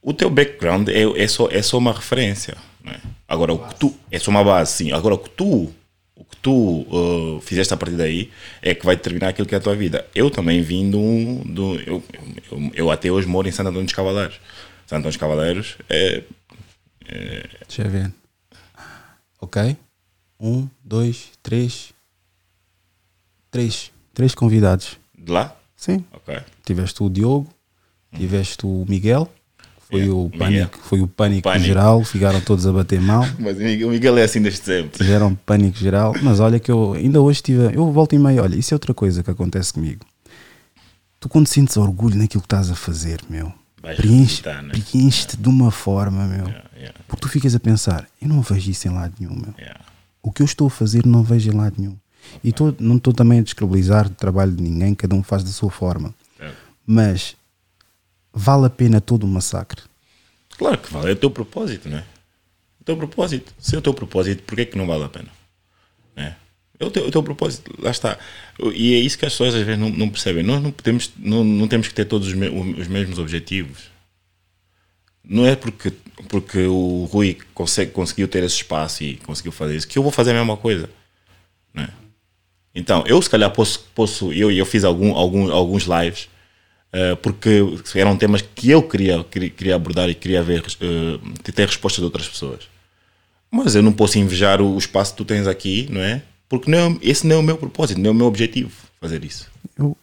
O teu background é, é, só, é só uma referência. é? Agora, o que tu. É só uma base, sim. Agora, o que tu. O que tu uh, fizeste a partir daí é que vai determinar aquilo que é a tua vida. Eu também vim de um- eu, eu, eu até hoje moro em Santo Antônio dos Cavaleiros. Santo Antônio dos Cavaleiros é. Deixa eu ver. Ok. Um, dois, três. Três. Três convidados. de lá? Sim. Ok. Tiveste o Diogo, tiveste o Miguel, foi Yeah, o pânico, foi o pânico, Pânico. geral, ficaram todos a bater mal, Mas o Miguel é assim desde sempre. tiveram pânico geral, mas olha que eu ainda hoje tive, eu volto e meio, olha, isso é outra coisa que acontece comigo. Tu quando sentes orgulho naquilo que estás a fazer, meu, preenche- né? preenche-te de uma forma, meu, yeah. porque tu ficas a pensar, eu não vejo isso em lado nenhum, meu. Yeah. O que eu estou a fazer não vejo em lado nenhum. E tô, não estou também a descredibilizar o trabalho de ninguém, cada um faz da sua forma. Mas vale a pena todo o massacre. Claro que vale, é o teu propósito, não é? O teu propósito. Se é o teu propósito, por que é que não vale a pena? É, é o, teu, o teu propósito, lá está. E é isso que as pessoas às vezes não, não percebem. Nós não, podemos, não, não temos que ter todos os, me- os mesmos objetivos. Não é porque, porque o Rui consegue, conseguiu ter esse espaço e conseguiu fazer isso que eu vou fazer a mesma coisa. Não é? Então, eu se calhar posso, posso eu, eu fiz algum, algum, alguns lives porque eram temas que eu queria, queria, abordar e queria ver, eh, ter respostas de outras pessoas. Mas eu não posso invejar o espaço que tu tens aqui, não é? Porque não é- esse não é o meu propósito, não é o meu objetivo fazer isso. Eu,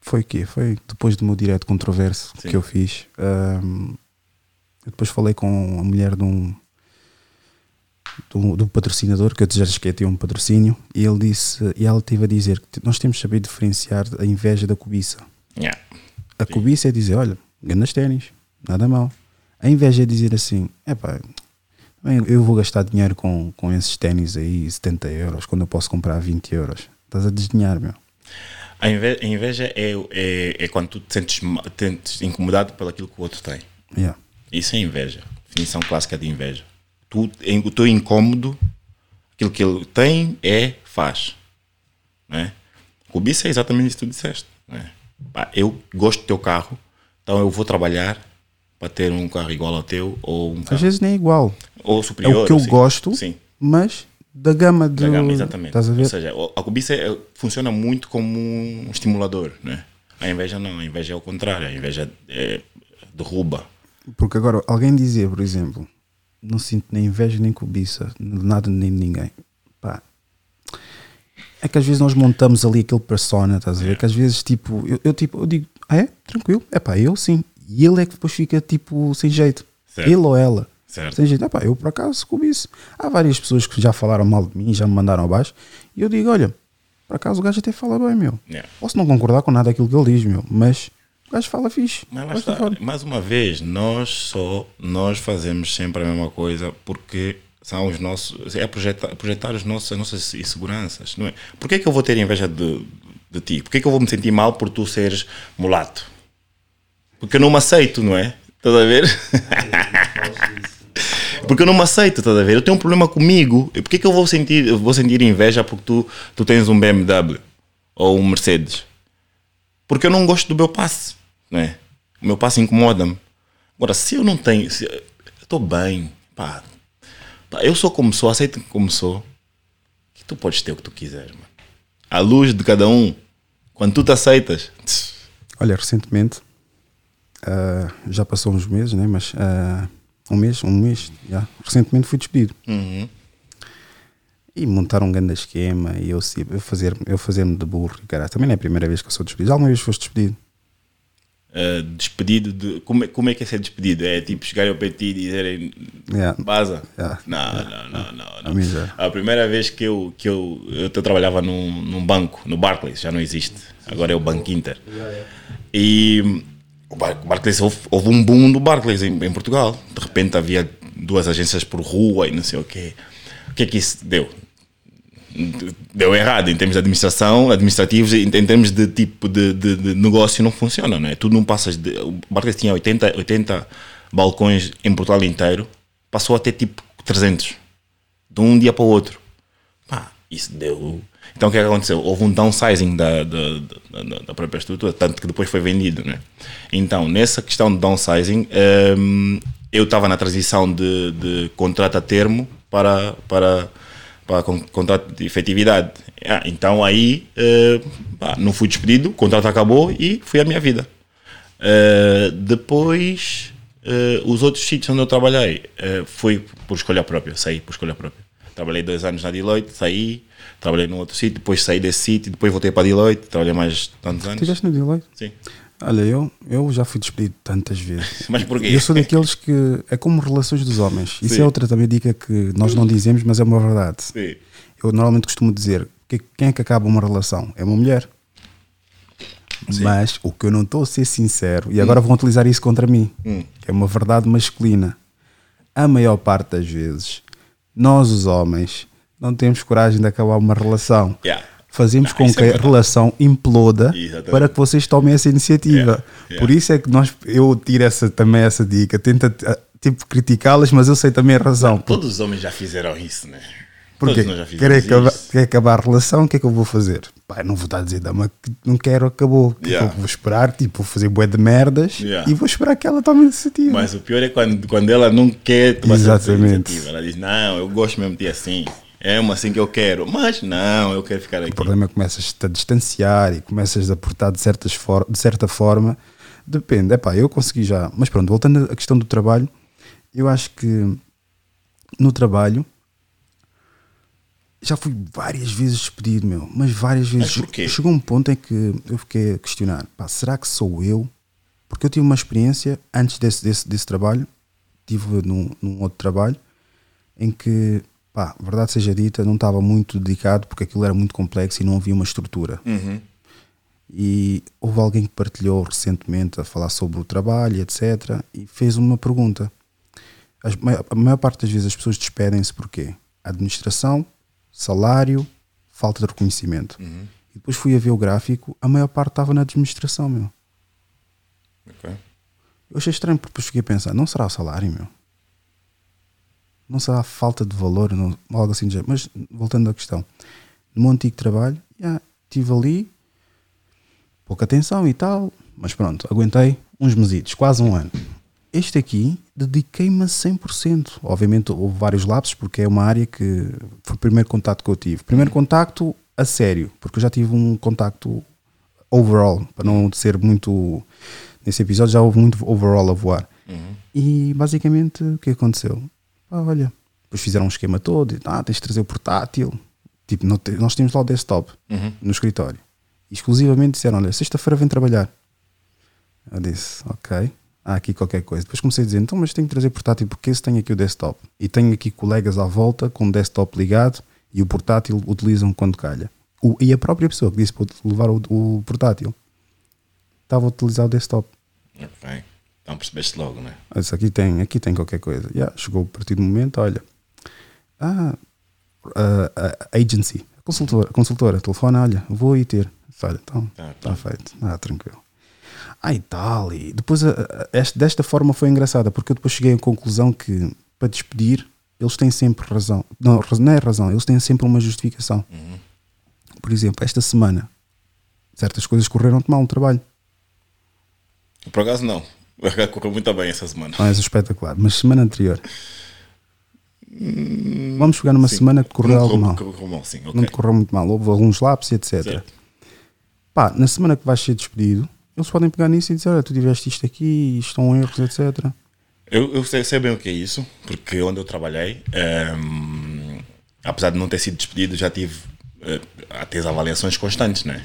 foi o quê? Foi depois do meu direto controverso Sim. que eu fiz. ahm, eu depois falei com a mulher de um, um, de um patrocinador, que eu já tinha um patrocínio, e ele disse, e ela teve a dizer que nós temos de saber diferenciar a inveja da cobiça. Yeah. A cobiça é dizer, olha, ganhas ténis, nada mal. A inveja é dizer assim, epá, bem, eu vou gastar dinheiro com, com esses ténis aí, 70 euros, quando eu posso comprar 20 euros. Estás a desdenhar, meu. A inve- a inveja é, é, é quando tu te sentes, sentes incomodado pelo aquilo que o outro tem. Yeah. Isso é inveja. Definição clássica de inveja. Tu, o teu incômodo, aquilo que ele tem é, faz. Não é? Cobiça é exatamente isso que tu disseste. Não é? Pá, eu gosto do teu carro, então eu vou trabalhar para ter um carro igual ao teu ou um Às carro vezes nem é igual. ou É superior. o que eu assim. gosto, Sim. mas da gama de. Da gama, exatamente. A? Ou seja, a cobiça é- funciona muito como um estimulador, né? A inveja não, a inveja é o contrário, a inveja é, derruba. Porque agora, alguém dizer, por exemplo, não sinto nem inveja nem cobiça, nada nem ninguém. Pá. É que às vezes nós montamos ali aquele persona, estás a ver? Que às vezes, tipo, eu, eu, tipo, eu digo, ah, é? Tranquilo, é pá, eu sim. E ele é que depois fica, tipo, sem jeito. Certo. Ele ou ela. Certo. Sem jeito, é pá, eu por acaso cobiço. Há várias pessoas que já falaram mal de mim, já me mandaram abaixo, e eu digo, olha, por acaso o gajo até fala bem, meu. Yeah. Posso não concordar com nada daquilo que ele diz, meu, mas o gajo fala fixe. Mas está, mais uma vez, nós só nós fazemos sempre a mesma coisa porque são os nossos é projetar, projetar os nossos, as nossas inseguranças, não é? Por que é que eu vou ter inveja de, de ti? Por que é que eu vou me sentir mal por tu seres mulato? Porque eu não me aceito, não é? Estás a ver? Porque eu não me aceito, estás a ver? Eu tenho um problema comigo. Por que é que eu vou sentir, eu vou sentir inveja porque tu, tu tens um BMW ou um Mercedes? Porque eu não gosto do meu passe, né? O meu passe incomoda-me. Agora, se eu não tenho, se, eu estou bem, pá, pá, eu sou como sou, aceito como sou, que tu podes ter o que tu quiseres, mano. À luz de cada um, quando tu te aceitas, tch, Olha, recentemente, ah, já passou uns meses, né? Mas ah, um mês, um mês, já. Recentemente fui despedido. uhum, E montaram um grande esquema e eu, eu fazer eu fazer-me de burro. Cara, também não é a primeira vez que eu sou despedido. Alguma vez foste despedido? Uh, despedido de. Como, é- como é que é ser despedido? É tipo chegarem ao PT e dizerem Yeah. Baza? Yeah. Não, não, não, não, A não. mim já. A primeira vez que eu, que eu, eu, eu trabalhava num, num banco, no Barclays, já não existe. Agora é o Banco Inter. E o Bar- Barclays, houve, houve um boom do Barclays em, em Portugal. De repente havia duas agências por rua e não sei o quê. O que é que isso deu? Deu errado em termos de administração, administrativos, em, em termos de tipo de, de, de negócio não funciona, não é? Tu não passas de. O Barclays tinha 80, 80 balcões em Portugal inteiro, passou a ter tipo 300 de um dia para o outro. Pá, isso deu. Então o que é que aconteceu? Houve um downsizing da, da, da, da própria estrutura, tanto que depois foi vendido, né? Então, nessa questão de downsizing, hum, eu estava na transição de, de contrato a termo para, para, para con- contrato de efetividade. Ah, então aí eh, pá, não fui despedido, o contrato acabou e fui a minha vida. Eh, depois, eh, os outros sítios onde eu trabalhei foi por escolha própria, saí por escolha própria. Trabalhei dois anos na Deloitte, saí, trabalhei num outro sítio, depois saí desse sítio, depois voltei para a Deloitte, trabalhei mais tantos anos. Tiveste no Deloitte? Sim. Olha, eu, eu já fui despedido tantas vezes. Mas porquê? Eu sou daqueles que é como relações dos homens. Isso Sim. é outra também dica que nós não dizemos, mas é uma verdade. Sim. Eu normalmente costumo dizer que quem é que acaba uma relação? É uma mulher. Mas o que eu não estou a ser sincero, e agora vão utilizar isso contra mim, que é uma verdade masculina. A maior parte das vezes, nós os homens não temos coragem de acabar uma relação. Yeah. Fazemos Não, com é que a verdade. relação imploda Exatamente. para que vocês tomem essa iniciativa. Yeah. Por isso é que nós, eu tiro essa, também essa dica, tenta ah, tipo criticá-las, mas eu sei também a razão. Todos os homens já fizeram isso, né? Porque quer acabar, quer acabar a relação, o que é que eu vou fazer? Pá, não vou estar a dizer, dama, que não quero, acabou. O que é que Yeah. eu vou esperar, tipo, vou fazer bué de merdas Yeah. e vou esperar que ela tome a iniciativa. Mas o pior é quando, quando ela não quer tomar Exatamente. iniciativa. Ela diz, não, eu gosto mesmo de assim. É uma assim que eu quero. Mas não, eu quero ficar aqui. o problema é que começas-te a distanciar e começas a portar de, certas for de certa forma. Depende, é pá, eu consegui já. Mas pronto, voltando à questão do trabalho, eu acho que no trabalho já fui várias vezes despedido, meu, mas várias vezes. porquê? Chegou um ponto em que eu fiquei a questionar: pá, será que sou eu? Porque eu tive uma experiência antes desse, desse, desse trabalho, tive num, num outro trabalho, em que, pá, verdade seja dita, não estava muito dedicado porque aquilo era muito complexo e não havia uma estrutura. E houve alguém que partilhou recentemente a falar sobre o trabalho, etc. E fez uma pergunta. As- a maior parte das vezes as pessoas despedem-se porquê? Administração, salário, falta de reconhecimento. E depois fui a ver o gráfico, a maior parte estava na administração, meu. Ok. Eu achei estranho porque depois fiquei a pensar, não será o salário, meu? Não será falta de valor, não, algo assim de género. Mas voltando à questão, no meu antigo trabalho, já, estive ali, pouca atenção e tal, mas pronto, aguentei uns mesitos, quase um ano. Este aqui, dediquei-me a 100%. Obviamente houve vários lapsos, porque é uma área que foi o primeiro contacto que eu tive. Primeiro contacto a sério, porque eu já tive um contacto overall, para não ser muito. Nesse episódio já houve muito overall a voar. E basicamente o que aconteceu? Pá, olha, depois fizeram um esquema todo, e, ah, tens de trazer o portátil. Tipo, não te- nós temos lá o desktop no escritório. E exclusivamente disseram: olha, sexta-feira vem trabalhar. Eu disse: ok, há aqui qualquer coisa. Depois comecei a dizer: então, mas tenho que trazer portátil porque esse tem aqui o desktop. E tenho aqui colegas à volta com o desktop ligado e o portátil utilizam quando calha. O- e a própria pessoa que disse para levar o, o portátil estava a utilizar o desktop. Ok. Então percebeste logo, né? Eu disse, aqui tem, aqui tem qualquer coisa. Yeah, chegou a partir do momento, olha. Ah, a, a agency, a consultora, a consultora, telefona, olha, vou aí ter. Olha, então, Tá, está tá. feito. Ah, tranquilo. Ah, e tal. E depois, a- a- este- desta forma foi engraçada, porque eu depois cheguei à conclusão que para despedir, eles têm sempre razão. Não, não é razão, eles têm sempre uma justificação. Por exemplo, esta semana, certas coisas correram-te mal no trabalho. Por acaso não. Correu muito bem essa semana. Não és espetacular, mas semana anterior. Vamos pegar numa Sim. semana que correu Não algo mal. Correu, correu mal, sim. Não Ok. te correu muito mal, houve alguns lapsos, etc. Certo. Pá, na semana que vais ser despedido, eles podem pegar nisso e dizer: Olha, tu tiveste isto aqui, isto são erros, etc. Eu, eu sei, sei bem o que é isso, porque onde eu trabalhei, ehm, apesar de não ter sido despedido, já tive até as avaliações constantes, né?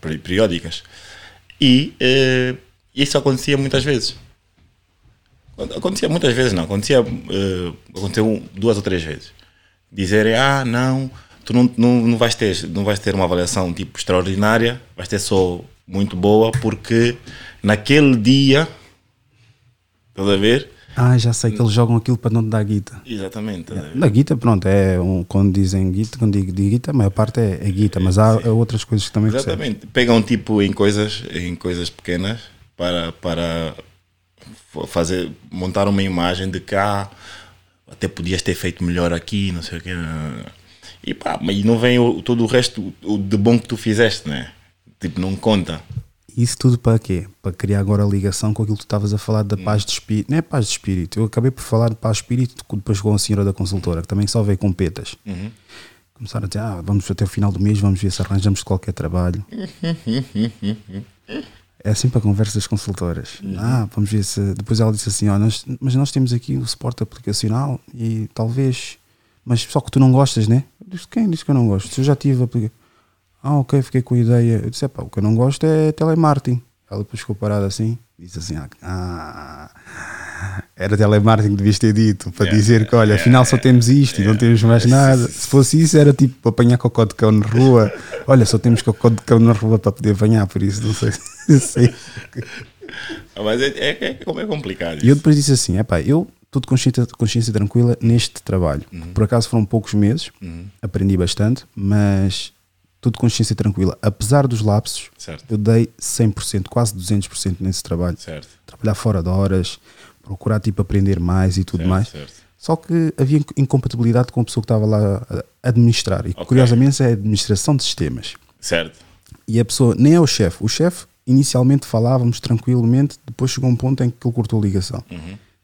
Peri- periódicas. E eh, isso acontecia muitas vezes. Acontecia muitas vezes, não. Acontecia, eh, aconteceu duas ou três vezes. Dizerem, ah, não, tu não, não, não, vais ter, não vais ter uma avaliação tipo extraordinária, vais ter só muito boa, porque naquele dia Estás a ver? Ah, já sei que eles jogam aquilo para não te dar guita. Exatamente. Da guita, pronto, é um, quando dizem guita, quando digo de guita, a maior parte é, é guita, mas há outras coisas que também. Exatamente. Pegam tipo em coisas, em coisas pequenas para, para fazer, montar uma imagem de ah, até podias ter feito melhor aqui, não sei o quê. E pá, mas não vem o, todo o resto o de bom que tu fizeste, né? Tipo, não conta. Isso tudo para quê? Para criar agora a ligação com aquilo que tu estavas a falar da paz de espírito. Não é paz de espírito. Eu acabei por falar de paz de espírito depois com a senhora da consultora, que também só veio com petas. Uhum. Começaram a dizer, ah, vamos até o final do mês, vamos ver se arranjamos qualquer trabalho. é assim para conversas consultoras. Uhum. Ah, vamos ver se. Depois ela disse assim: ó, nós, mas nós temos aqui o suporte aplicacional e talvez. Mas só que tu não gostas, né? Eu disse: quem disse que eu não gosto? Se eu já tive aplicação. Ah, ok, fiquei com a ideia. Eu disse: pá, o que eu não gosto é telemarketing. Ela depois ficou parada assim, disse assim: ah, era telemarketing que devias ter dito para Yeah, dizer que, olha, afinal só temos isto e não temos mais nada. Se fosse isso, era tipo apanhar cocó de cão na rua. Olha, só temos cocó de cão na rua para poder apanhar, por isso não sei. Sei. Ah, Mas é, é, é como é complicado. E eu isso. depois disse assim: epá, eu estou de consciência, consciência tranquila neste trabalho. Por acaso foram poucos meses, aprendi bastante, mas estou de consciência tranquila. Apesar dos lapsos, Certo. eu dei 100%, quase 200% nesse trabalho. Certo. Trabalhar fora de horas, procurar tipo aprender mais e tudo Certo, mais. certo. Só que havia inc- incompatibilidade com a pessoa que estava lá a administrar. E curiosamente é a administração de sistemas. Certo. E a pessoa nem é o chefe. O chefe, inicialmente falávamos tranquilamente, depois chegou um ponto em que ele cortou a ligação.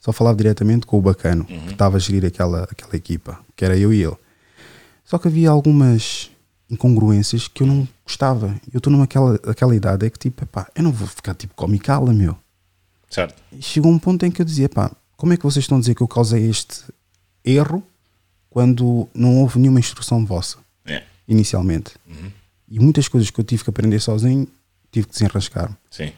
Só falava diretamente com o bacano, que estava a gerir aquela, aquela equipa, que era eu e ele. Só que havia algumas incongruências que eu não gostava. Eu estou naquela aquela idade é que tipo, epá, eu não vou ficar tipo comicala, meu. Certo. E chegou um ponto em que eu dizia, pá, como é que vocês estão a dizer que eu causei este erro quando não houve nenhuma instrução vossa? É. inicialmente. E muitas coisas que eu tive que aprender sozinho, tive que desenrascar-me. Sim.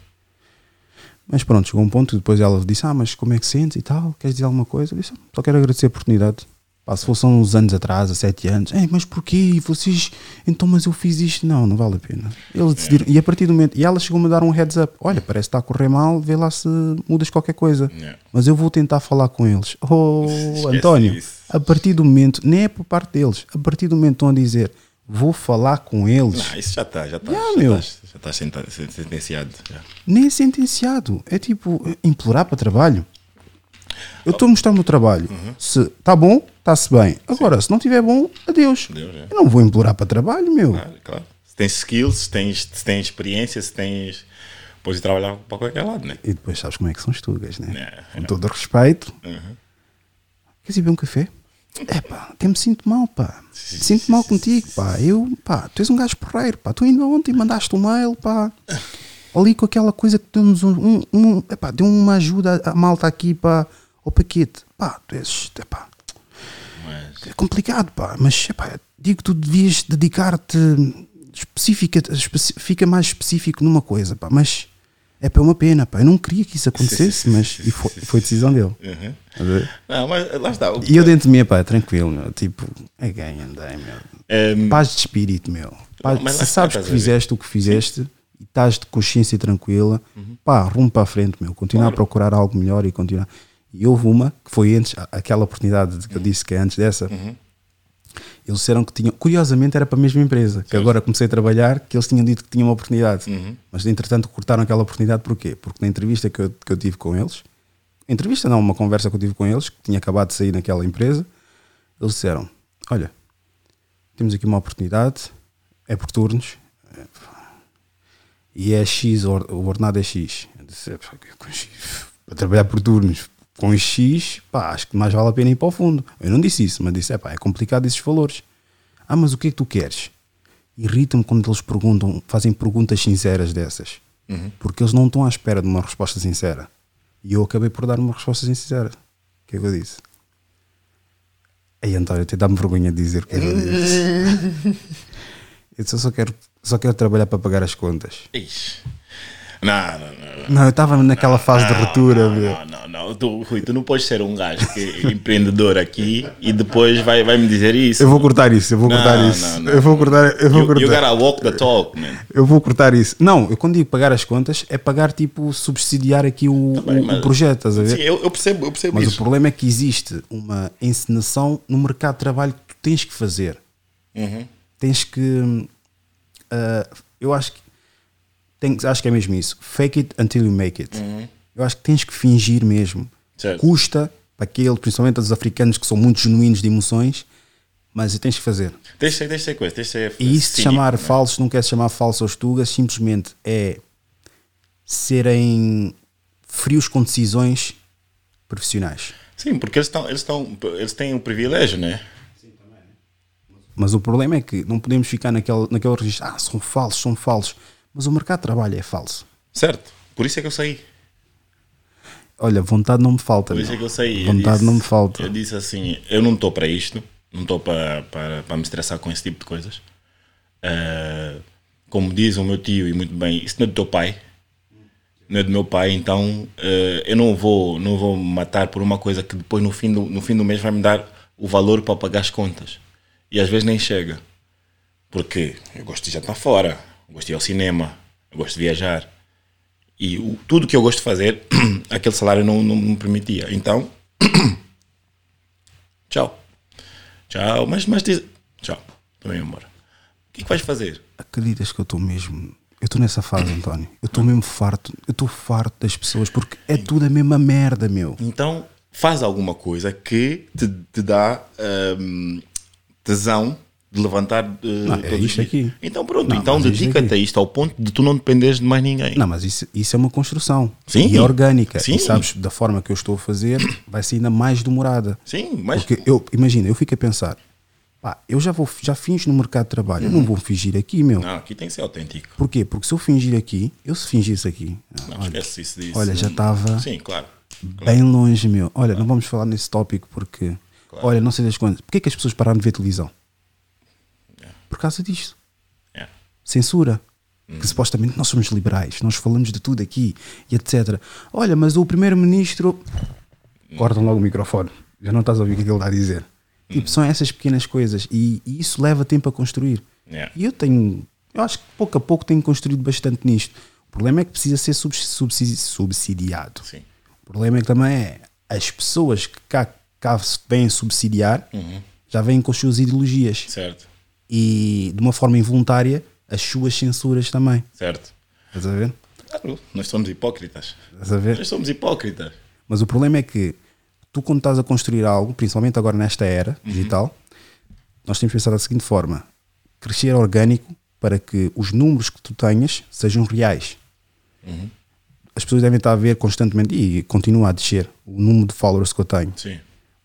Mas pronto, chegou um ponto e depois ela disse: Ah, mas como é que sentes e tal? Queres dizer alguma coisa? Eu disse: Só quero agradecer a oportunidade. Pá, se fosse há uns anos atrás, há sete anos, Ei, mas porquê? Vocês, então, mas eu fiz isto. Não, não vale a pena. Eles decidiram, e a partir do momento, e ela chegou-me a dar um heads up: Olha, parece que está a correr mal, vê lá se mudas qualquer coisa. Yeah. Mas eu vou tentar falar com eles. Oh, Esquece António, isso. a partir do momento, nem é por parte deles, a partir do momento estão a dizer: Vou falar com eles. Não, isso já está, já está. Yeah, já está está senta- sentenciado. já. nem é sentenciado. É tipo implorar para trabalho. Eu estou a mostrar o meu trabalho. Se está bom, está-se bem. Agora, se não estiver bom, adeus. Adeus, é. Eu não vou implorar para trabalho, meu. Claro, claro. Se tens skills, se tens, se tens experiência, se tens. Podes ir trabalhar para qualquer lado, né? E depois sabes como é que são as tugas, né? É, Com é. todo o respeito. Uhum. Queres ir beber um café? É pá, até me sinto mal, pá. Sinto mal contigo, pá. Eu, pá, tu és um gajo porreiro, pá. Tu ainda ontem mandaste um mail, pá. Ali com aquela coisa que deu-nos um, um, um epá, deu uma ajuda à malta aqui, pá, ao paquete. Pá, tu és, epá, Mas. é complicado, pá. Mas, epá, digo que tu devias dedicar-te específica, fica mais específico numa coisa, pá. Mas é para uma pena, pá. Eu não queria que isso acontecesse, sim, mas sim, e foi, foi decisão dele. Uhum. Não, mas lá está. E eu dentro de mim, pá, tranquilo, meu. Tipo, é ganho, andei, meu. Ehm, Paz de espírito, meu. Paz, Mas lá se sabes que fizeste o que fizeste e estás de consciência tranquila, pá, rumo para a frente, meu. Continuar a procurar algo melhor e continuar. E houve uma que foi antes, aquela oportunidade de que eu disse que é antes dessa. Eles disseram que tinham, curiosamente era para a mesma empresa, que agora comecei a trabalhar, que eles tinham dito que tinham uma oportunidade. Mas entretanto cortaram aquela oportunidade porquê? Porque na entrevista que eu, que eu tive com eles, entrevista não, uma conversa que eu tive com eles, que tinha acabado de sair naquela empresa, eles disseram: Olha, temos aqui uma oportunidade, é por turnos, é, e é X, o or- o ordenado é X. Eu disse, "Pá, com X, para trabalhar por turnos com X, pá, acho que mais vale a pena ir para o fundo. Eu não disse isso, mas disse, é pá, é complicado esses valores. Ah, mas o que é que tu queres? Irrita-me quando eles perguntam, fazem perguntas sinceras dessas. Porque eles não estão à espera de uma resposta sincera. E eu acabei por dar uma resposta sincera. O que é que eu disse? Ei, António, até dá-me vergonha de dizer o que é que eu disse. eu disse, eu só quero, só quero trabalhar para pagar as contas. Ixi. Não, não, não. Não, eu estava naquela fase de ruptura, não, não, não. Tu, Rui, tu não podes ser um gajo que é empreendedor aqui e depois vai, vai me dizer isso. Eu vou cortar isso, eu vou cortar isso. Eu vou cortar, eu vou You, you cortar. gotta walk the talk, man. Eu vou cortar isso. Não, eu quando digo pagar as contas é pagar tipo subsidiar aqui o, Tá bem, o- o mas- projeto, estás a ver? Sim, eu, eu percebo, eu percebo Mas o isso. problema é que existe uma encenação no mercado de trabalho que tu tens que fazer. Uhum. Tens que. ah, eu acho que. Tem, acho que é mesmo isso. Fake it until you make it. Eu acho que tens que fingir mesmo. Uhum. Certo. Custa para aquele, principalmente os africanos que são muito genuínos de emoções, mas tens que fazer. Deixa, deixa de ser coisa, de ser. E isso de chamar né? falsos, não quer se chamar falsos aos tugas, simplesmente é serem frios com decisões profissionais. Sim, porque eles, estão, eles, estão, eles têm o privilégio, né? Mas o problema é que não podemos ficar naquele, naquele registro, ah, são falsos, são falsos. Mas o mercado de trabalho é falso. Certo. Por isso é que eu saí. Olha, vontade não me falta. Por isso é meu. que eu saí. Vontade disse- não me falta. Eu disse assim: eu não estou para isto, não estou para, para, para me estressar com esse tipo de coisas. Eh, como diz o meu tio, e muito bem, isso não é do teu pai, não é do meu pai, então eh, eu não vou, não vou me matar por uma coisa que depois no fim, do, no fim do mês vai me dar o valor para pagar as contas. E às vezes nem chega. Porque eu gosto de jantar fora, eu gosto de ir ao cinema, eu gosto de viajar. E o- tudo que eu gosto de fazer, aquele salário não, não me permitia. Então, tchau. Tchau. Mas, mas diz. Tchau. Estou indo embora. O que é que vais fazer? Acreditas que eu estou mesmo. Eu estou nessa fase, António. Eu estou mesmo farto. Eu estou farto das pessoas porque é tudo a mesma merda, meu. Então, faz alguma coisa que te, te dá hum, tesão de levantar. uh, Não, é isto aqui. Então, pronto. Não, então, dedica-te a isto ao ponto de tu não dependeres de mais ninguém. Não, mas isso, isso é uma construção. Sim. E é orgânica. Sim. E sabes, da forma que eu estou a fazer, vai ser ainda mais demorada. Sim, mas. Porque eu, imagina, eu fico a pensar, pá, eu já vou, já finjo no mercado de trabalho, eu não vou fingir aqui, meu. Não, aqui tem que ser autêntico. Porquê? Porque se eu fingir aqui, eu se fingisse aqui, Não, olha, esquece isso disso. olha, já estava Sim, claro. bem longe, meu. Olha, não vamos falar nesse tópico porque, olha, não sei das quantas. Porquê que as pessoas pararam de ver televisão? Por causa disto. Yeah. Censura. Que supostamente nós somos liberais, nós falamos de tudo aqui e etc. Olha, mas o primeiro-ministro. Cortam logo o microfone, já não estás a ouvir o que é ele está a dizer. Tipo, são essas pequenas coisas e, e isso leva tempo a construir. Yeah. E eu tenho, eu acho que pouco a pouco tenho construído bastante nisto. O problema é que precisa ser subs- subsidi- subsidiado. Sim. O problema é que também é as pessoas que cá, cá vêm subsidiar já vêm com as suas ideologias Certo. E de uma forma involuntária as suas censuras também. Certo. Estás a ver? Claro, nós somos hipócritas. Estás a ver? Nós somos hipócritas. Mas o problema é que tu, quando estás a construir algo, principalmente agora nesta era digital, nós temos que pensar da seguinte forma: crescer orgânico para que os números que tu tenhas sejam reais. As pessoas devem estar a ver constantemente e continua a descer o número de followers que eu tenho. Sim.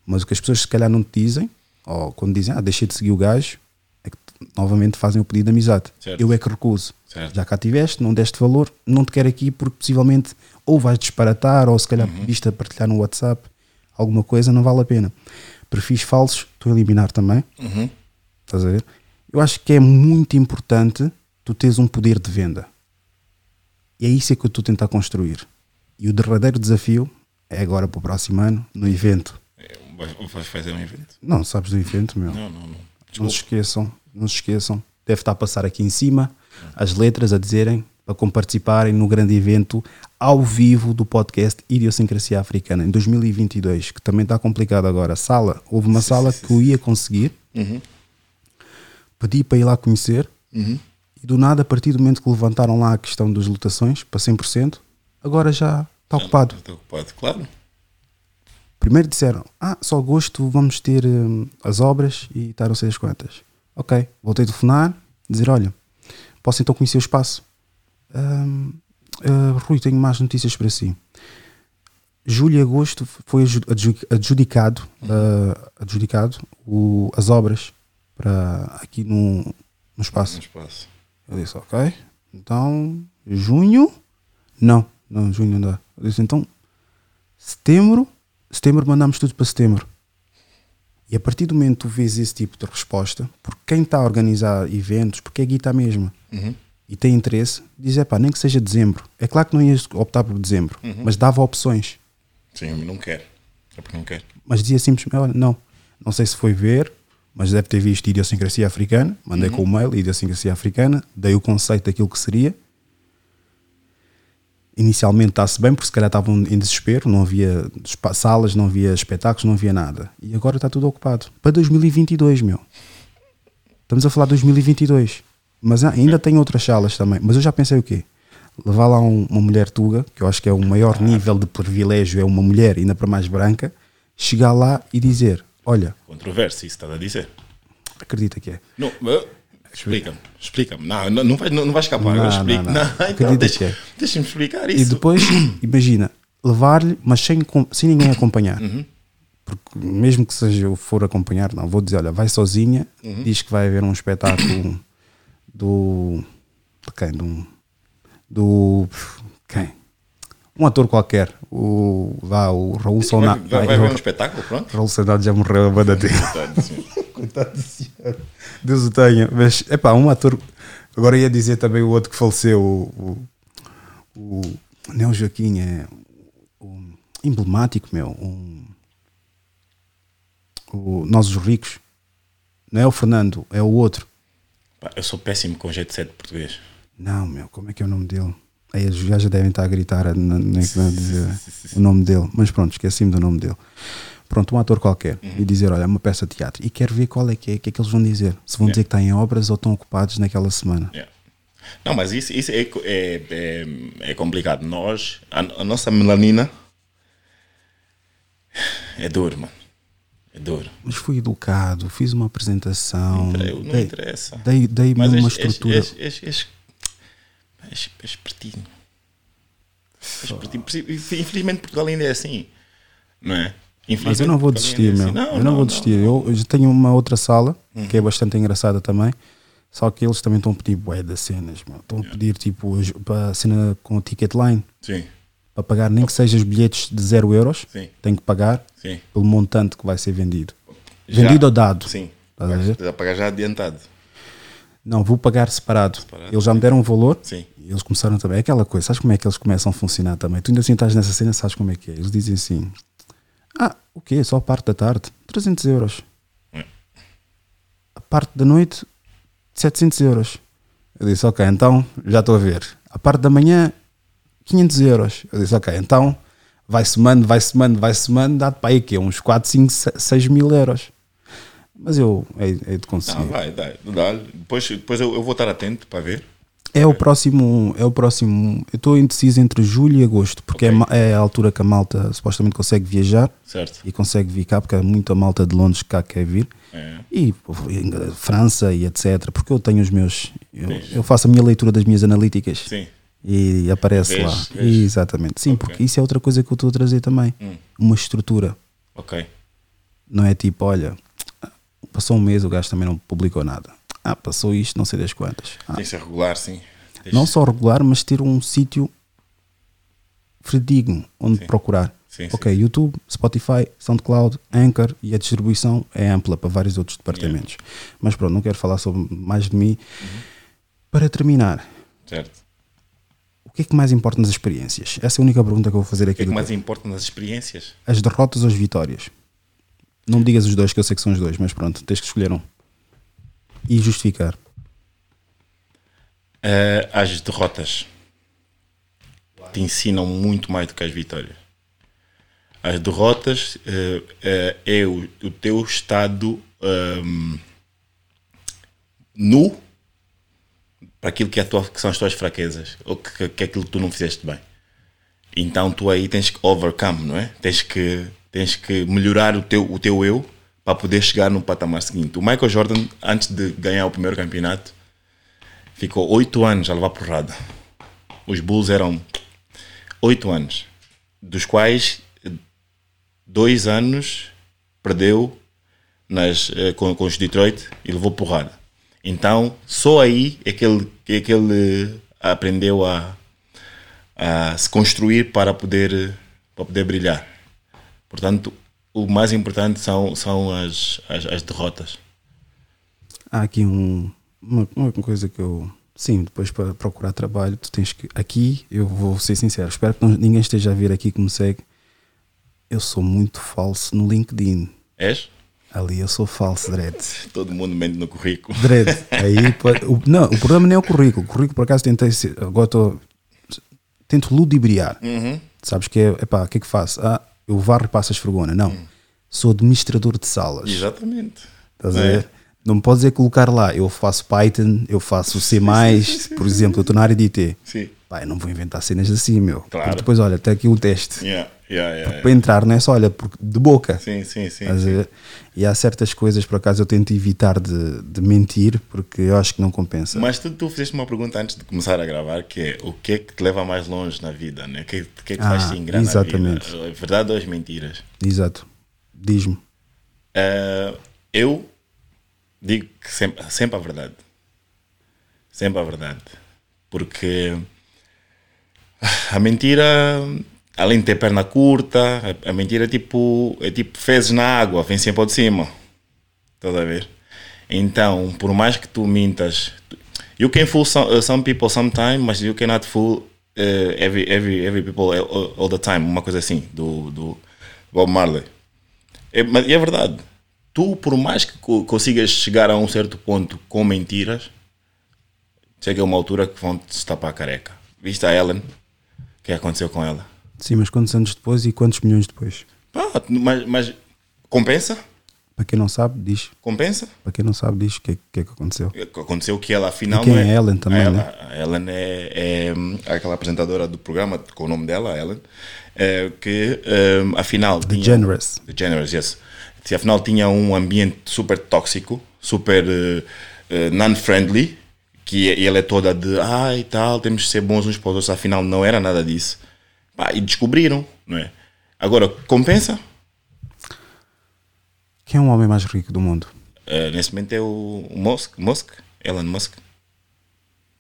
Mas o que as pessoas se calhar não te dizem, ou quando dizem, ah, deixei de seguir o gajo, é que novamente fazem o pedido de amizade. Certo. Eu é que recuso. Certo. Já cá tiveste, não deste valor, não te quero aqui porque possivelmente ou vais disparatar ou se calhar Uhum. pediste a partilhar no WhatsApp alguma coisa, não vale a pena. Perfis falsos, estou a eliminar também. Uhum. Estás a ver? Eu acho que é muito importante tu teres um poder de venda. E é isso é que eu estou a tentar construir. E o derradeiro desafio é agora para o próximo ano, no evento. É, vais fazer um evento? Não, sabes do evento, meu. Não, não, não. Não Desculpa. se esqueçam, não se esqueçam. Deve estar a passar aqui em cima as letras a dizerem para como participarem no grande evento ao vivo do podcast Idiosincrasia Africana em 2022, que também está complicado agora. Sala, houve uma sala que eu ia conseguir, Uhum. pedi para ir lá conhecer e do nada, a partir do momento que levantaram lá a questão das lotações para 100%, agora já está ocupado. Estou ocupado, claro. Primeiro disseram, ah, só agosto vamos ter hum, as obras e está não sei as quantas. Ok, voltei a telefonar, dizer, olha, posso então conhecer o espaço? Hum, ah, Rui, tenho mais notícias para si. Julho e agosto foi adju- adju- adjudicado, ah, adjudicado o- as obras para aqui no, no espaço. No espaço. Eu disse, ok. Então, junho? Não, não, junho não dá. Eu disse, então, setembro? Setembro mandamos tudo para setembro. E a partir do momento que tu vês esse tipo de resposta, porque quem está a organizar eventos, porque é guita mesmo, Uhum. e tem interesse, diz: é pá, nem que seja dezembro. É claro que não ias optar por dezembro, mas dava opções. Sim, não quero. É porque não quero. Mas dizia simplesmente: olha, não, não sei se foi ver, mas deve ter visto idiosincrasia africana. Mandei com o mail, idiosincrasia africana, dei o conceito daquilo que seria. Inicialmente está-se bem, porque se calhar estavam em desespero, não havia salas, não havia espetáculos, não havia nada. E agora está tudo ocupado. Para 2022, meu. Estamos a falar de 2022. Mas ainda tem outras salas também. Mas eu já pensei o quê? Levar lá um- uma mulher tuga, que eu acho que é o maior nível de privilégio, é uma mulher, ainda para mais branca, chegar lá e dizer: Olha, Controvérsia, isso estás a dizer. acredita que é. Não, explica-me, explica-me. Não, não, não, vai, não, não vai escapar. Não, eu explico. não, não. então deixa- é. deixa-me explicar E isso. depois, imagina, levar-lhe, mas sem, sem ninguém acompanhar. Porque mesmo que seja eu for acompanhar, não, vou dizer, olha, vai sozinha, diz que vai haver um espetáculo do. de quem? Do. do quem? Um ator qualquer. O, vá, o Raul vai, Sonato. vai, vai ver um espetáculo, pronto. Raul Sonato já morreu a banda dele. Sim. Coitado do senhor. Deus o tenha. Mas, é pá, um ator. Agora ia dizer também o outro que faleceu, o. o, o não Joaquim, é. O, emblemático, meu. Um, o Nós os Ricos. Não é o Fernando, é o outro. Eu sou péssimo com jeito 7 de português. Não, meu, como é que é o nome dele? Os gajos já devem estar a gritar, a, a dizer o nome dele. Mas pronto, esqueci-me do nome dele. Pronto, um ator qualquer e dizer: Olha, é uma peça de teatro. E quero ver qual é que é, o que é que eles vão dizer. Se vão dizer que está em obras ou estão ocupados naquela semana. Yeah. Não, mas isso, isso é, é, é, é complicado. Nós, a, a nossa melanina é duro, mano. É duro. Mas fui educado, fiz uma apresentação. Não, dei, interessa. Dei, dei Mas uma estrutura. És, és, és, és, és. Infelizmente Portugal ainda é assim. Não é? Mas eu não vou Portugal desistir, é meu. assim. eu não, vou desistir. Eu, eu tenho uma outra sala que é bastante engraçada também. Só que eles também estão a pedir bué das cenas, meu. Estão a pedir tipo para a cena com o ticket line. Sim, Para pagar nem que seja os bilhetes de 0 euros, Sim. tem que pagar sim. pelo montante que vai ser vendido. Já- Vendido ou dado? Sim. Estás a ver? Pagar já adiantado. Não, vou pagar separado. Separado, Eles já me deram um valor Sim. E eles começaram também. É aquela coisa, sabes como é que eles começam a funcionar também? Tu ainda assim estás nessa cena, sabes como é que é? Eles dizem assim: Ah, o quê? Só a parte da tarde? 300 euros. É. A parte da noite, 700 euros. Eu disse: Ok, então já estou a ver. A parte da manhã, 500 euros. Eu disse: Ok, então vai somando, vai somando, vai somando, dá-te para aí que uns 4, 5, 6 mil euros. Mas eu hei, hei de conseguir. Não, vai, dá, dá. Depois, depois eu, eu vou estar atento para ver. É o próximo, é o próximo. Eu estou indeciso entre julho e agosto, porque é ma- é, a altura que a malta supostamente consegue viajar Certo. e consegue vir cá, porque há muita malta de Londres que cá quer vir. É. E pô, em França e etc. Porque eu tenho os meus. Eu, eu faço a minha leitura das minhas analíticas Sim. e aparece Vês, lá. vês. Exatamente. Sim, Ok. Hum. porque isso é outra coisa que eu estou a trazer também. Uma estrutura. Ok. Não é tipo, olha, passou um mês, o gajo também não publicou nada. Ah, passou isto, não sei das quantas. Ah, Tem que ser regular, sim. Tens- não só regular, mas ter um sítio fidedigno onde procurar. Sim, ok, YouTube, Spotify, SoundCloud, Anchor e a distribuição é ampla para vários outros departamentos. Mas pronto, não quero falar sobre mais de mim. Uhum. Para terminar, Certo. o que é que mais importa nas experiências? Essa é a única pergunta que eu vou fazer O aqui. que é que mais tempo. importa nas experiências? As derrotas ou as vitórias? Não me digas os dois, que eu sei que são os dois, mas pronto, tens que escolher um. E justificar. Eh, as derrotas te ensinam muito mais do que as vitórias. As derrotas eh, eh, é o, o teu estado ehm, nu para aquilo que, é tua- que são as tuas fraquezas ou que, que é aquilo que tu não fizeste bem. Então tu aí tens que overcome, não é? Tens que, tens que melhorar o teu, o teu eu para poder chegar no patamar seguinte. O Michael Jordan, antes de ganhar o primeiro campeonato, ficou oito anos a levar porrada. Os Bulls eram oito anos, dos quais eh, dois anos perdeu nas, eh, com, com os Detroit e levou porrada. Então, só aí é que ele, é que ele aprendeu a, a se construir para poder, para poder brilhar. Portanto, o mais importante são, são as, as, as derrotas. Há aqui um, uma, uma coisa que eu, Sim, depois para procurar trabalho, tu tens que. Aqui, eu vou ser sincero, espero que não- ninguém esteja a vir aqui que me segue. Eu sou muito falso no LinkedIn. És? Ali eu sou falso, Dredd. Todo mundo mente no currículo. Dredd. Aí, o, não, o problema nem é o currículo. O currículo, por acaso, tentei. Agora estou. Tento ludibriar. Uhum. Sabes que é. Epá, o que é que faço? Ah, eu varro e passo a esfregona. Não. Sou administrador de salas. Exatamente. Estás a É. ver? Não me podes dizer colocar lá, eu faço Python, eu faço C, por exemplo, eu estou na área de IT. Sim. Eu não vou inventar cenas assim, meu. Claro. Porque depois, olha, até aqui um teste. Yeah, yeah, yeah, yeah. Para entrar, não é só, olha, porque de boca. Sim, sim, sim. Sim. E há certas coisas, por acaso, eu tento evitar de, de mentir, porque eu acho que não compensa. Mas tu, tu fizeste uma pergunta antes de começar a gravar, que é o que é que te leva mais longe na vida, né? O que, é- o que é que te faz Ah, te ingrar exatamente. na vida? É Verdade ou as mentiras? Exato. Diz-me. Ah, eu digo que sempre, sempre a verdade. Sempre a verdade. Porque a mentira, além de ter perna curta, a, a mentira é tipo, é tipo fezes na água, vem sempre ao de cima. Estás a ver? Então, por mais que tu mintas, you can fool some, uh, some people sometime, mas you cannot fool uh, every, every, every people all, all the time. Uma coisa assim, do, do Bob Marley. É, mas é verdade. Tu, por mais que co- consigas chegar a um certo ponto com mentiras, chega uma altura que vão te tapar a careca. Viste a Ellen? O que aconteceu com ela? Sim, mas quantos anos depois e quantos milhões depois? Ah, mas, mas compensa? Para quem não sabe, diz. Compensa? Para quem não sabe, diz o que, é- que é que aconteceu. Aconteceu que ela afinal. E quem é a Ellen também, a Ellen, né? a Ellen é, é, aquela apresentadora do programa, com o nome dela, Ellen, é, que hum, afinal. The tinha- Generous. The Generous, yes. Que afinal tinha um ambiente super tóxico, super eh, non-friendly, que e ela é toda de ai tal, temos que ser bons uns para os outros, afinal não era nada disso. Pá, e descobriram, não é? Agora, compensa? Quem é o homem mais rico do mundo? Eh, nesse momento é o, o Musk, Musk, Elon Musk.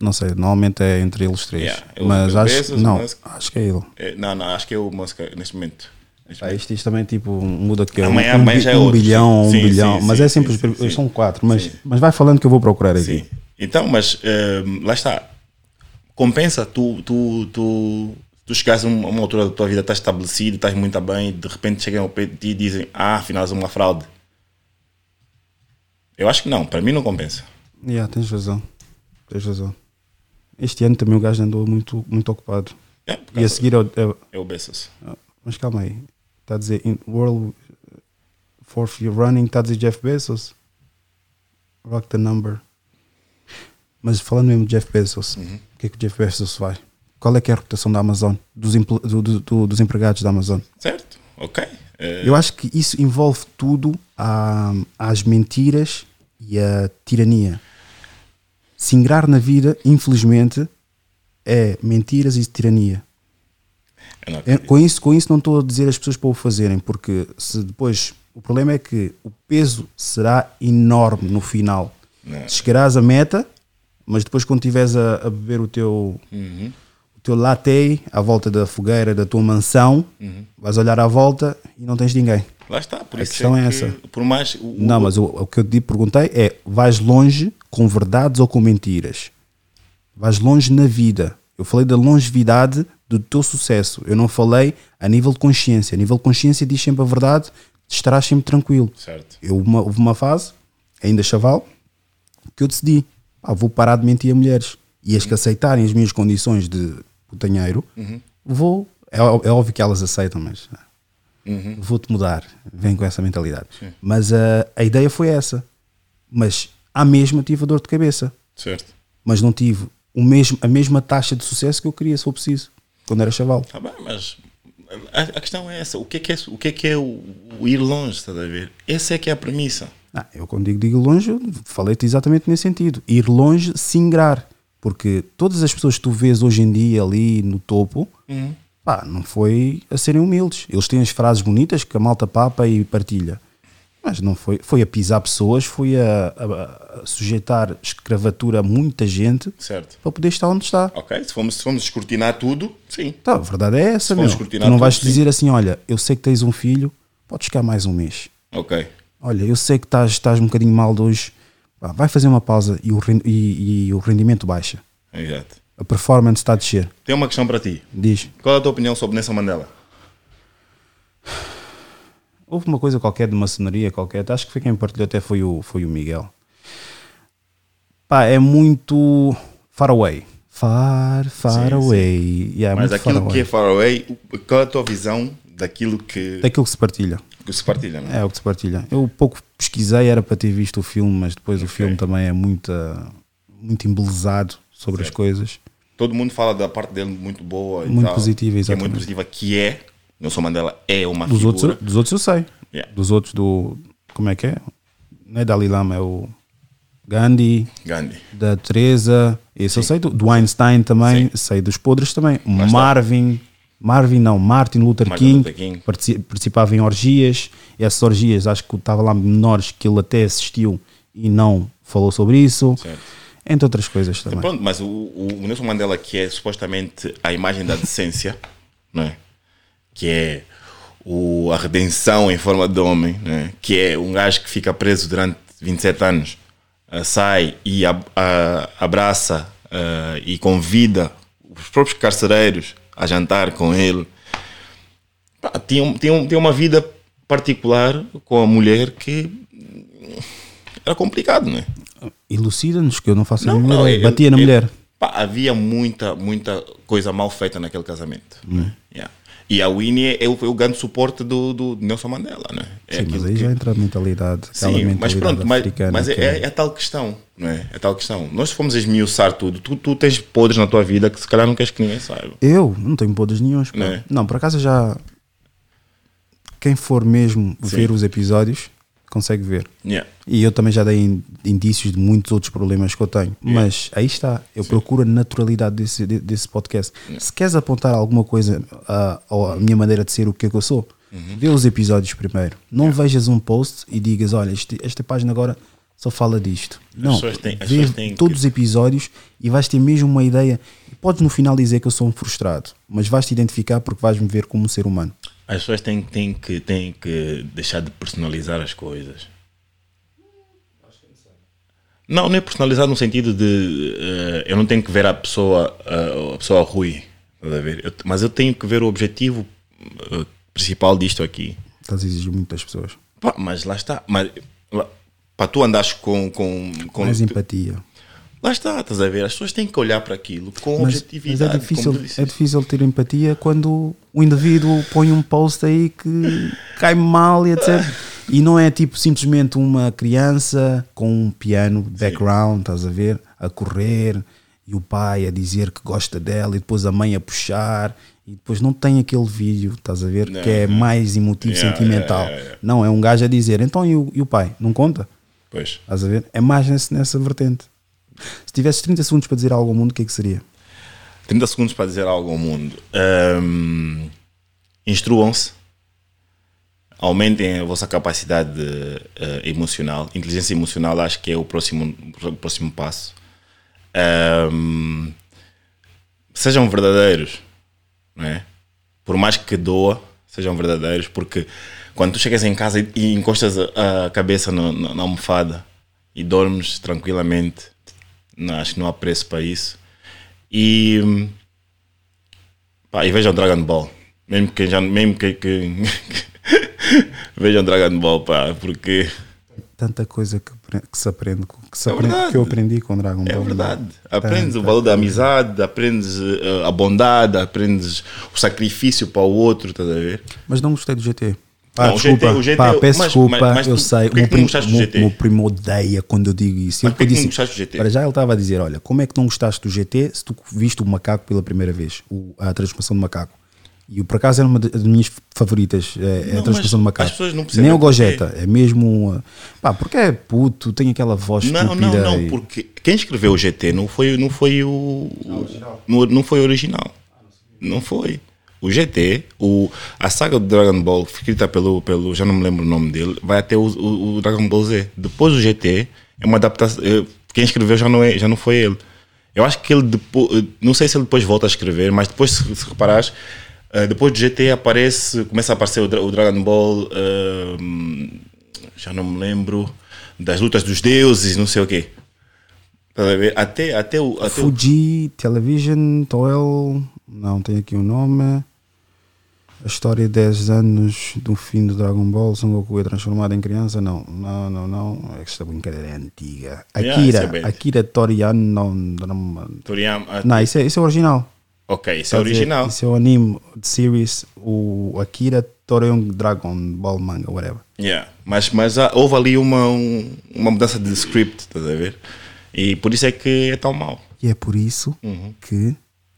Não sei, normalmente é entre eles três. Yeah, eu- mas eu acho, não, Musk. acho que é ele. Eh, não, não, acho que é o Musk neste momento. Neste momento. isto, isto também tipo muda que é um, Amanhã- um, amanhã já é um outro, bilhão sim. um Sim, bilhão, sim, mas é sempre os- são quatro, mas, mas vai falando que eu vou procurar aqui. Então, mas hum, lá está. Compensa tu, tu, tu, tu chegares a uma, altura da tua vida, estás estabelecido, estás muito bem, e de repente chegam ao pé de ti e dizem: Ah, afinal és uma fraude. Eu acho que não, para mim não compensa. Yeah, tens razão. Tens razão. Este ano também o gajo andou muito, muito ocupado. É, E a seguir, é- é o Bezos. mas calma aí, está a dizer in World Fourth Year Running, está a dizer Jeff Bezos. Rock the number. Mas falando mesmo de Jeff Bezos, Uhum. o que é que o Jeff Bezos faz? Qual é que é a reputação da Amazon, dos, do- do- do- dos empregados da Amazon? Certo? Ok. Eh, Eu acho que isso envolve tudo à- às mentiras e à tirania. Se ingrar na vida, infelizmente, é mentiras e tirania. É, com, isso, com isso não estou a dizer as pessoas para o fazerem, porque se depois o problema é que o peso será enorme no final. Não. Chegarás à meta, mas depois quando estiveres a, a beber o teu, Uhum. O teu latte à volta da fogueira da tua mansão, Uhum. vais olhar à volta e não tens ninguém. Lá está, por A isso questão é que, essa. Por mais. O, Não, mas o, o que eu te perguntei é: vais longe com verdades ou com mentiras? Vais longe na vida. Eu falei da longevidade do teu sucesso. Eu não falei a nível de consciência. A nível de consciência diz sempre a verdade, estarás sempre tranquilo. Certo. Eu, uma, houve uma fase, ainda chaval, que eu decidi: pá, vou parar de mentir a mulheres. E as que aceitarem as minhas condições de putanheiro, vou. É, é óbvio que elas aceitam, mas vou-te mudar. Vem com essa mentalidade. Mas a, a ideia foi essa. Mas à mesma tive a dor de cabeça. Certo. Mas não tive o mesmo, a mesma taxa de sucesso que eu queria, se for preciso, quando era chaval. Tá bem, mas a, a questão é essa. O que é que é, o que é, que é o, o ir longe, estás a ver? Essa é que é a premissa. Ah, eu quando digo, digo longe, falei-te exatamente nesse sentido. Ir longe, se ingrar. Porque todas as pessoas que tu vês hoje em dia ali no topo, pá, não foi a serem humildes. Eles têm as frases bonitas que a malta papa e partilha. Mas não foi. Foi a pisar pessoas, foi a, a- a sujeitar escravatura a muita gente Certo. para poder estar onde está. Ok, se formos, se formos escurtinar tudo, sim. Tá, a verdade é essa, meu. Tu escrutinar não tudo, vais sim. dizer assim, olha, eu sei que tens um filho, podes ficar mais um mês. Ok. Olha, eu sei que estás, estás um bocadinho mal de hoje, vai fazer uma pausa e o, e- e o rendimento baixa. Exato. A performance está a descer. Tenho uma questão para ti. Diz, Qual é a tua opinião sobre Nelson Mandela? houve uma coisa qualquer de maçonaria qualquer, acho que foi quem partilhou até foi o, foi o Miguel. Pá, é muito far away. Far, far Sim, away. Yeah, Mas muito far aquilo que away. é far away, qual é a tua visão daquilo que, Daquilo que se partilha. Que se partilha? Não é? É o que se partilha. Eu pouco pesquisei, era para ter visto o filme, mas depois o filme também é muito, muito embelezado sobre as coisas. Todo mundo fala da parte dele muito boa. e Muito tal, positiva, que É exatamente. muito positiva, que é. Nelson Mandela é uma Dos figura. outros, dos outros eu sei. Yeah. Dos outros do. Como é que é? Não é Dalai Lama, é o Gandhi, Gandhi. da Teresa. Esse eu sei. Do, do Einstein também. Sim. Sei dos podres também. está. Marvin. Marvin não, Martin Luther, Martin King, Luther King. partici- participava em orgias. Essas orgias, acho que estava lá menores que ele até assistiu e não falou sobre isso. Certo. Entre outras coisas também. Pronto, mas o, o Nelson Mandela, que é supostamente a imagem da decência, não é? que é o, a redenção em forma de homem, não é? que é um gajo que fica preso durante 27 anos, ah, sai e ab- ah, abraça ah, e convida os próprios carcereiros a jantar com ele. Pá, tinha, tinha, tinha uma vida particular com a mulher que era complicado, não é? Elucida-nos que eu não faço a Não, mínima não, ideia. Batia na mulher. Pá, havia muita, muita coisa mal feita naquele casamento. Hum. né? Yeah. E a Winnie é o, é o grande suporte do, do Nelson Mandela, né? É Sim, mas aí que- já entra a mentalidade. Sim, mentalidade mas pronto, mas, mas é, que é, é tal questão, não é? É tal questão. Nós fomos esmiuçar tudo. Tu, tu tens podres na tua vida que se calhar não queres que ninguém saiba. Eu não tenho podres nenhums. pá. Não é? Não, por acaso já. Quem for mesmo ver os episódios consegue ver. Yeah. E eu também já dei in- indícios de muitos outros problemas que eu tenho. Mas aí está, eu procuro a naturalidade desse, de- desse podcast. Se queres apontar alguma coisa a, a minha maneira de ser, o que é que eu sou, Uhum. vê os episódios primeiro. Não vejas um post e digas: olha, este- esta página agora só fala disto. Não, têm- vê todos os episódios e vais ter mesmo uma ideia. Podes no final dizer que eu sou um frustrado, mas vais te identificar porque vais me ver como um ser humano. As pessoas têm, têm, que, têm que deixar de personalizar as coisas. Não, não é personalizar no sentido de eh, eu não tenho que ver a pessoa, eh, a pessoa ruim? Eu- mas eu tenho que ver o objetivo eh, principal disto aqui. Estás a exigir muito das pessoas. Pá, mas lá está. Mas, lá- para tu andares com. com, com Mais empatia. Lá está, estás a ver? As pessoas têm que olhar para aquilo com Mas, mas objetividade. é, difícil, é difícil ter empatia quando o indivíduo põe um post aí que cai mal e etc. E não é tipo simplesmente uma criança com um piano background, estás a ver? A correr e o pai a dizer que gosta dela e depois a mãe a puxar e depois não tem aquele vídeo, estás a ver? que é mais emotivo, Yeah, sentimental. yeah, yeah. Não, é um gajo a dizer, então e o, e o pai? Não conta? Pois. Estás a ver? É mais nesse, nessa vertente. Se tivesses 30 segundos para dizer algo ao mundo, o que é que seria? 30 segundos para dizer algo ao mundo. Ahm, Instruam-se. Aumentem a vossa capacidade eh, emocional. Inteligência emocional acho que é o próximo, o próximo passo. Ahm, sejam verdadeiros. Não é? Por mais que doa, sejam verdadeiros. Porque quando tu chegas em casa e, e encostas a, a cabeça no- no- na almofada e dormes tranquilamente, não, acho que não há preço para isso. E, pá, e vejam Dragon Ball. Mesmo que já mesmo que, que vejam Dragon Ball, pá, porque Tanta coisa que, que se aprende, que, se É aprende- que eu aprendi com Dragon Ball. é verdade. Aprendes o Tanta valor da amizade, aprendes eh, a bondade, aprendes o sacrifício para o outro, estás a ver? Mas não gostei do GT. Pá, Não, o desculpa, GT o GT pá, peço mas- desculpa, mas- mas eu tu- sei. o que tu não gostaste do meu, meu primo odeia quando eu digo isso. Mas Ele porquê que disse, não gostaste do GT? Para já ele estava a dizer: Olha, como é que não gostaste do GT se tu viste o macaco pela primeira vez? O- a transformação do macaco. E por acaso era uma das minhas favoritas, é, Não, a transformação do macaco. as pessoas não percebem Nem o. Gogeta, é mesmo. uh, Pá, porque é puto, tem aquela voz Não, estúpida. não, não, e- porque quem escreveu o GT não foi, não foi o. o- não, não foi o original. Não foi. O GT, o, a saga do Dragon Ball, escrita pelo, pelo. Já não me lembro o nome dele, vai até o, o, o Dragon Ball Z. Depois o GT é uma adaptação. Quem escreveu já não, é, já não foi ele. Eu acho que ele depois. Não sei se ele depois volta a escrever, mas depois, se, se reparares, eh, depois do GT aparece. Começa a aparecer o, o Dragon Ball. eh, já não me lembro. das lutas dos deuses, não sei o quê. Até, até o. Até o Fuji Television, Toel. Não, tem aqui o nome. A história de 10 anos do fim do Dragon Ball. Son Goku é transformado em criança. Não, não, não, não. Esta brincadeira é antiga. Yeah, Akira. é bem- Akira Toriyama. Não, não, Toriyama. não isso, é, isso é original. Ok, isso é Quer dizer, original. Isso é o anime de series. O Akira Toriyama Dragon Ball Manga, whatever. Yeah. Mas, mas há- houve ali uma, um- uma mudança de script, estás a ver? E por isso é que é tão mau. E é por isso Uhum. que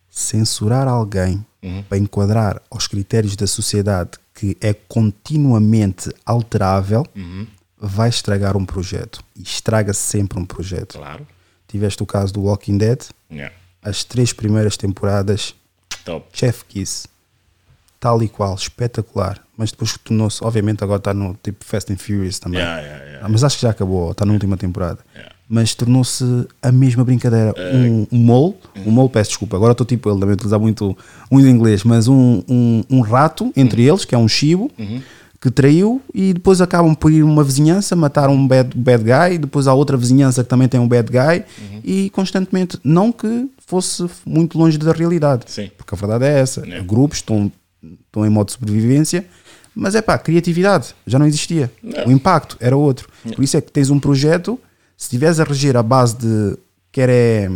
censurar alguém para enquadrar aos critérios da sociedade que é continuamente alterável Uhum. vai estragar um projeto. E estraga sempre um projeto. Claro. Tiveste o caso do Walking Dead, Yeah. as três primeiras temporadas, Top. Chef Kiss, tal e qual, espetacular. Mas depois que tornou-se, obviamente agora está no tipo Fast and Furious também. Yeah, yeah. Ah, mas acho que já acabou, está na última temporada. Yeah. Mas tornou-se a mesma brincadeira. Um, um mole, um mole, peço desculpa, agora estou tipo ele, também utilizar muito, muito inglês, mas um, um, um rato entre eles, que é um chibo, que traiu e depois acabam por ir uma vizinhança, matar um bad, bad guy, depois há outra vizinhança que também tem um bad guy e constantemente, não que fosse muito longe da realidade, Sim. porque a verdade é essa, Yeah. grupos estão, estão em modo de sobrevivência, mas é pá, criatividade já não existia, o impacto era outro, por isso é que tens um projeto, se estiveres a reger a base de quer é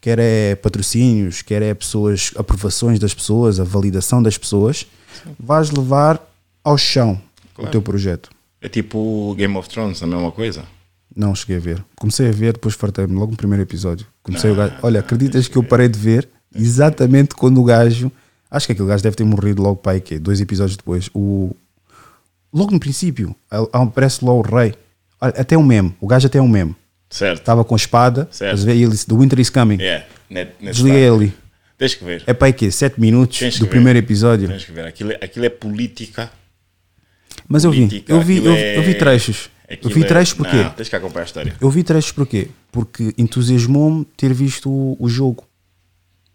quer é patrocínios, quer é pessoas, aprovações das pessoas, a validação das pessoas, vais levar ao chão o teu projeto. É tipo Game of Thrones, a mesma coisa. Não cheguei a ver. Comecei a ver, depois fartei-me logo no primeiro episódio. Comecei o gajo. Olha, acreditas que eu parei de ver exatamente quando o gajo. Acho que aquele gajo deve ter morrido logo para aí, quê? Dois episódios depois. O, logo no princípio, aparece lá o rei. Até um meme. O gajo até é um meme. Certo. Estava com a espada. Certo. ver? E ele disse: The winter is coming. Yeah. Net, net Desliguei ali. Tens que ver. É para aí quê? Sete minutos Tens do primeiro episódio. Tens que ver. Aquilo, é- aquilo é política. Mas eu vi, política, eu vi, eu, aquilo é- eu vi trechos. Eu aquilo vi é- trechos porquê? Não, tens que acompanhar a história. Eu vi trechos porquê? Porque entusiasmou-me ter visto o, o jogo.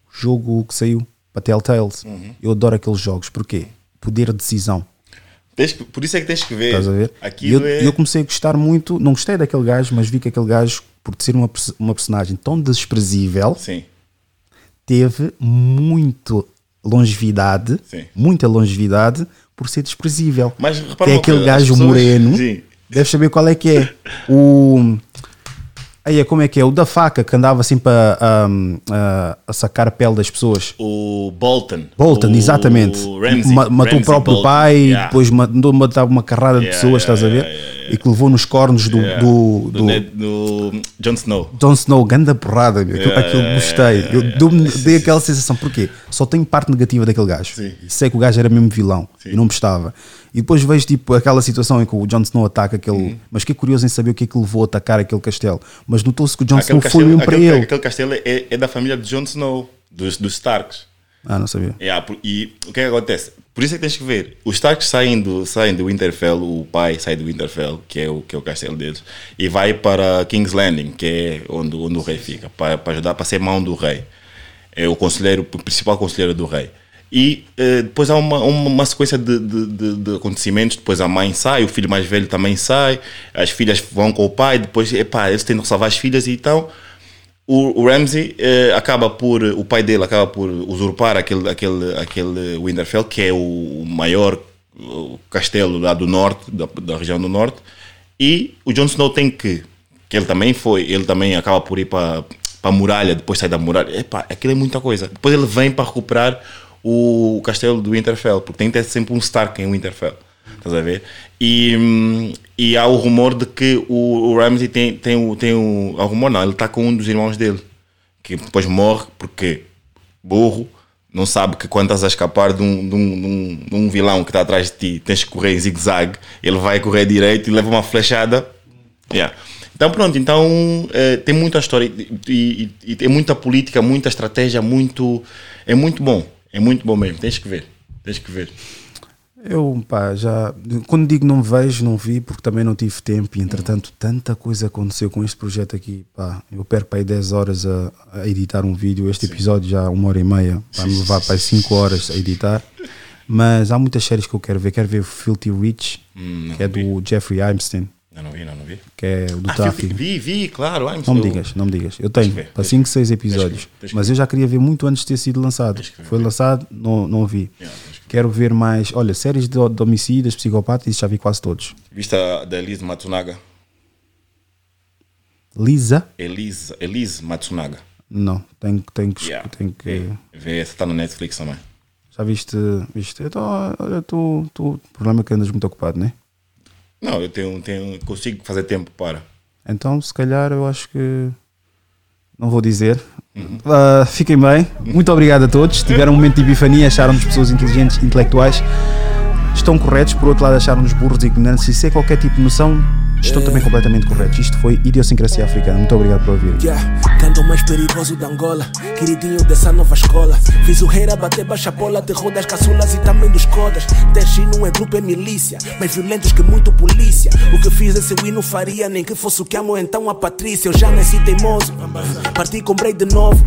O jogo que saiu para Telltales. Uhum. Eu adoro aqueles jogos. Porquê? Poder de decisão. Que- por isso é que tens que ver. Estás a ver? E eu, é. eu comecei a gostar muito. Não gostei daquele gajo, mas vi que aquele gajo, por ser uma, uma personagem tão desprezível, Sim. teve muito longevidade. Sim. Muita longevidade por ser desprezível. Mas repara é aquele coisa, gajo pessoas- moreno. Sim. Deve saber qual é que é. O. Aí, como é que é? O da faca que andava sempre a, a, a sacar a pele das pessoas. O Bolton. Bolton, o exatamente. Ramsey, Ma- matou Ramsey o próprio Bolton. pai, Yeah. depois mandou matar uma carrada de Yeah, pessoas, yeah, estás a ver? E que levou nos cornos do, Yeah. do, do, Ned- do Jon Snow. Jon Snow, ganda porrada, meu. aquilo, Yeah, aquilo yeah, gostei. yeah, eu dei aquela sensação, porquê? Só tenho parte negativa daquele gajo. Sim. Sei que o gajo era mesmo vilão e não prestava. E depois vejo tipo aquela situação em que o Jon Snow ataca aquele. Uhum. Mas fiquei curioso em saber o que é que levou a atacar aquele castelo. Mas notou-se que o Jon Aquele Snow foi mesmo para aquele, ele. aquele castelo é, é da família de Jon Snow, dos, dos Starks. Ah, não sabia. Yeah, e o que é que acontece? Por isso é que tens que ver. Os Starks saem do, saem do Winterfell, o pai sai do Winterfell, que é o, que é o castelo deles, e vai para King's Landing, que é onde, onde o rei fica, para, para ajudar, para ser mão do rei. É o conselheiro, o principal conselheiro do rei. E eh, depois há uma, uma, uma sequência de, de, de- de acontecimentos. Depois a mãe sai, o filho mais velho também sai, as filhas vão com o pai, depois epá, eles tentam salvar as filhas e então o, o Ramsey eh, acaba por, o pai dele acaba por usurpar aquele, aquele, aquele Winterfell, que é o, o maior o castelo lá do norte, da, da região do norte, e o Jon Snow tem que, que ele também foi, ele também acaba por ir para a muralha, depois sai da muralha, epá, aquilo é muita coisa. Depois ele vem para recuperar o castelo do Winterfell, porque tem que ter sempre um Stark em Winterfell. Estás a ver? E, e há o rumor de que o, o Ramsey tem, tem, o, tem o. Há o rumor não, ele está com um dos irmãos dele, que depois morre porque burro, não sabe que quando estás a escapar de um, de um, de um, de um vilão que está atrás de ti, tens que correr em zigue-zague, ele vai correr direito e leva uma flechada. Yeah. Então pronto, então eh, tem muita história e tem muita política, muita estratégia, muito. É muito bom. É muito bom mesmo. Tens que ver. Tens que ver. Eu, pá, já. Quando digo não vejo, não vi, porque também não tive tempo e entretanto tanta coisa aconteceu com este projeto aqui. Pá, eu perco para aí 10 horas a, a editar um vídeo. Este episódio já uma hora e meia, vai me levar para aí 5 horas a editar. Mas há muitas séries que eu quero ver. Quero ver Filthy Rich, que é do Jeffrey Epstein. Eu não vi, não, não vi. que é o do Ah, vi, vi, vi, claro. Ai, Não me digas, não me digas. Eu tenho ver, para deixa 5, 6 episódios. ver, deixa mas eu já queria ver muito antes de ter sido lançado. Foi lançado, não, não vi. Yeah, deixa Quero ver mais. Olha, séries de, de homicídios, psicopatas, já vi quase todos. Viste a da Elise Matsunaga? Lisa? Elise, Elise Matsunaga. Não, tenho, tenho, que- Yeah. tenho que. Vê, vê, essa está no Netflix também. Já viste? viste? Eu tô, olha, tu, tu, o problema é que andas muito ocupado, né? Não, eu tenho, tenho, consigo fazer tempo para. Então, se calhar, eu acho que. Não vou dizer. Ah, fiquem bem. Muito obrigado a todos. Tiveram um momento de epifania, acharam-nos pessoas inteligentes, intelectuais. Estão corretos, por outro lado, acharam-nos burros e ignorantes. E sem qualquer tipo de noção, estão também completamente corretos. Isto foi Idiosincrasia Africana. Muito obrigado por ouvir. Yeah, canto mais perigoso da Angola, queridinho dessa nova escola. Fiz o rei a bater baixa bola, terror das caçulas e também dos codas. Teste não é grupo, é milícia, mais violentos que muito polícia. O que fiz esse win não faria, nem que fosse o que amo então a Patrícia. Eu já nasci teimoso, parti comprei de novo.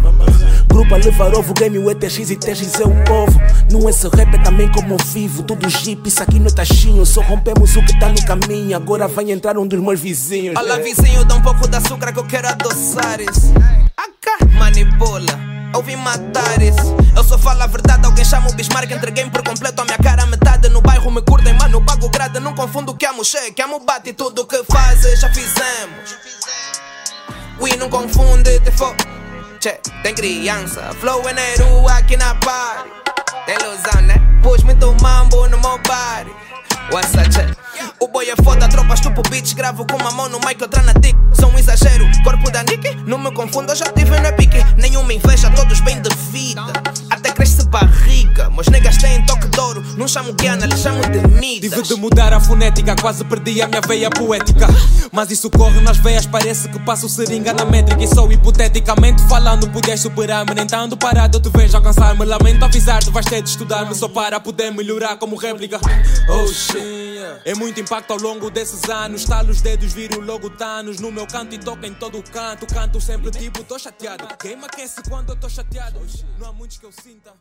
Grupo a levar ovo, game o ETX e TX é o povo. Não esse rap é também como vivo, tudo jeep, isso aqui não é taxinho. Só rompemos o que tá no caminho, agora vai entrar um dos meus vizinhos. Olha, vizinho, dá um pouco de açúcar que eu quero adoçar. Acá, manipula, ouvi matar isso. Eu só falo a verdade, alguém chama o Bismarck, entreguei por completo a minha cara. Metade no bairro me curtem, mano, pago grade. Não confundo que amo cheque, amo bate tudo que fazes, já fizemos. We não confunde, te fo. Che, tem criança, flow é aqui na party. Tem ilusão, né? Pus muito mambo no meu body. What's up, che? O boy é foda, tropa estupo beats, gravo com uma mão no mic, outra na. Sou um exagero, corpo da Nick, não me confundo, eu já tive no pique. Nenhuma inveja, todos bem de vida. Barriga, mas negas têm toque de ouro. Não chamo Guiana, lhes chamo de Midas. Tive de mudar a fonética, quase perdi a minha veia poética. Mas isso corre nas veias, parece que passo seringa na métrica. E só hipoteticamente falando, podias superar-me. Nem estando parado, eu te vejo alcançar-me. Lamento avisar-te, vais ter de estudar-me só para poder melhorar como réplica. Oh shit, é muito impacto ao longo desses anos. Estalo os dedos, viro logo Thanos. No meu canto e toca em todo o canto. Canto sempre tipo, tô chateado. Quem me aquece quando eu tô chateado? Não há muitos que eu sinta.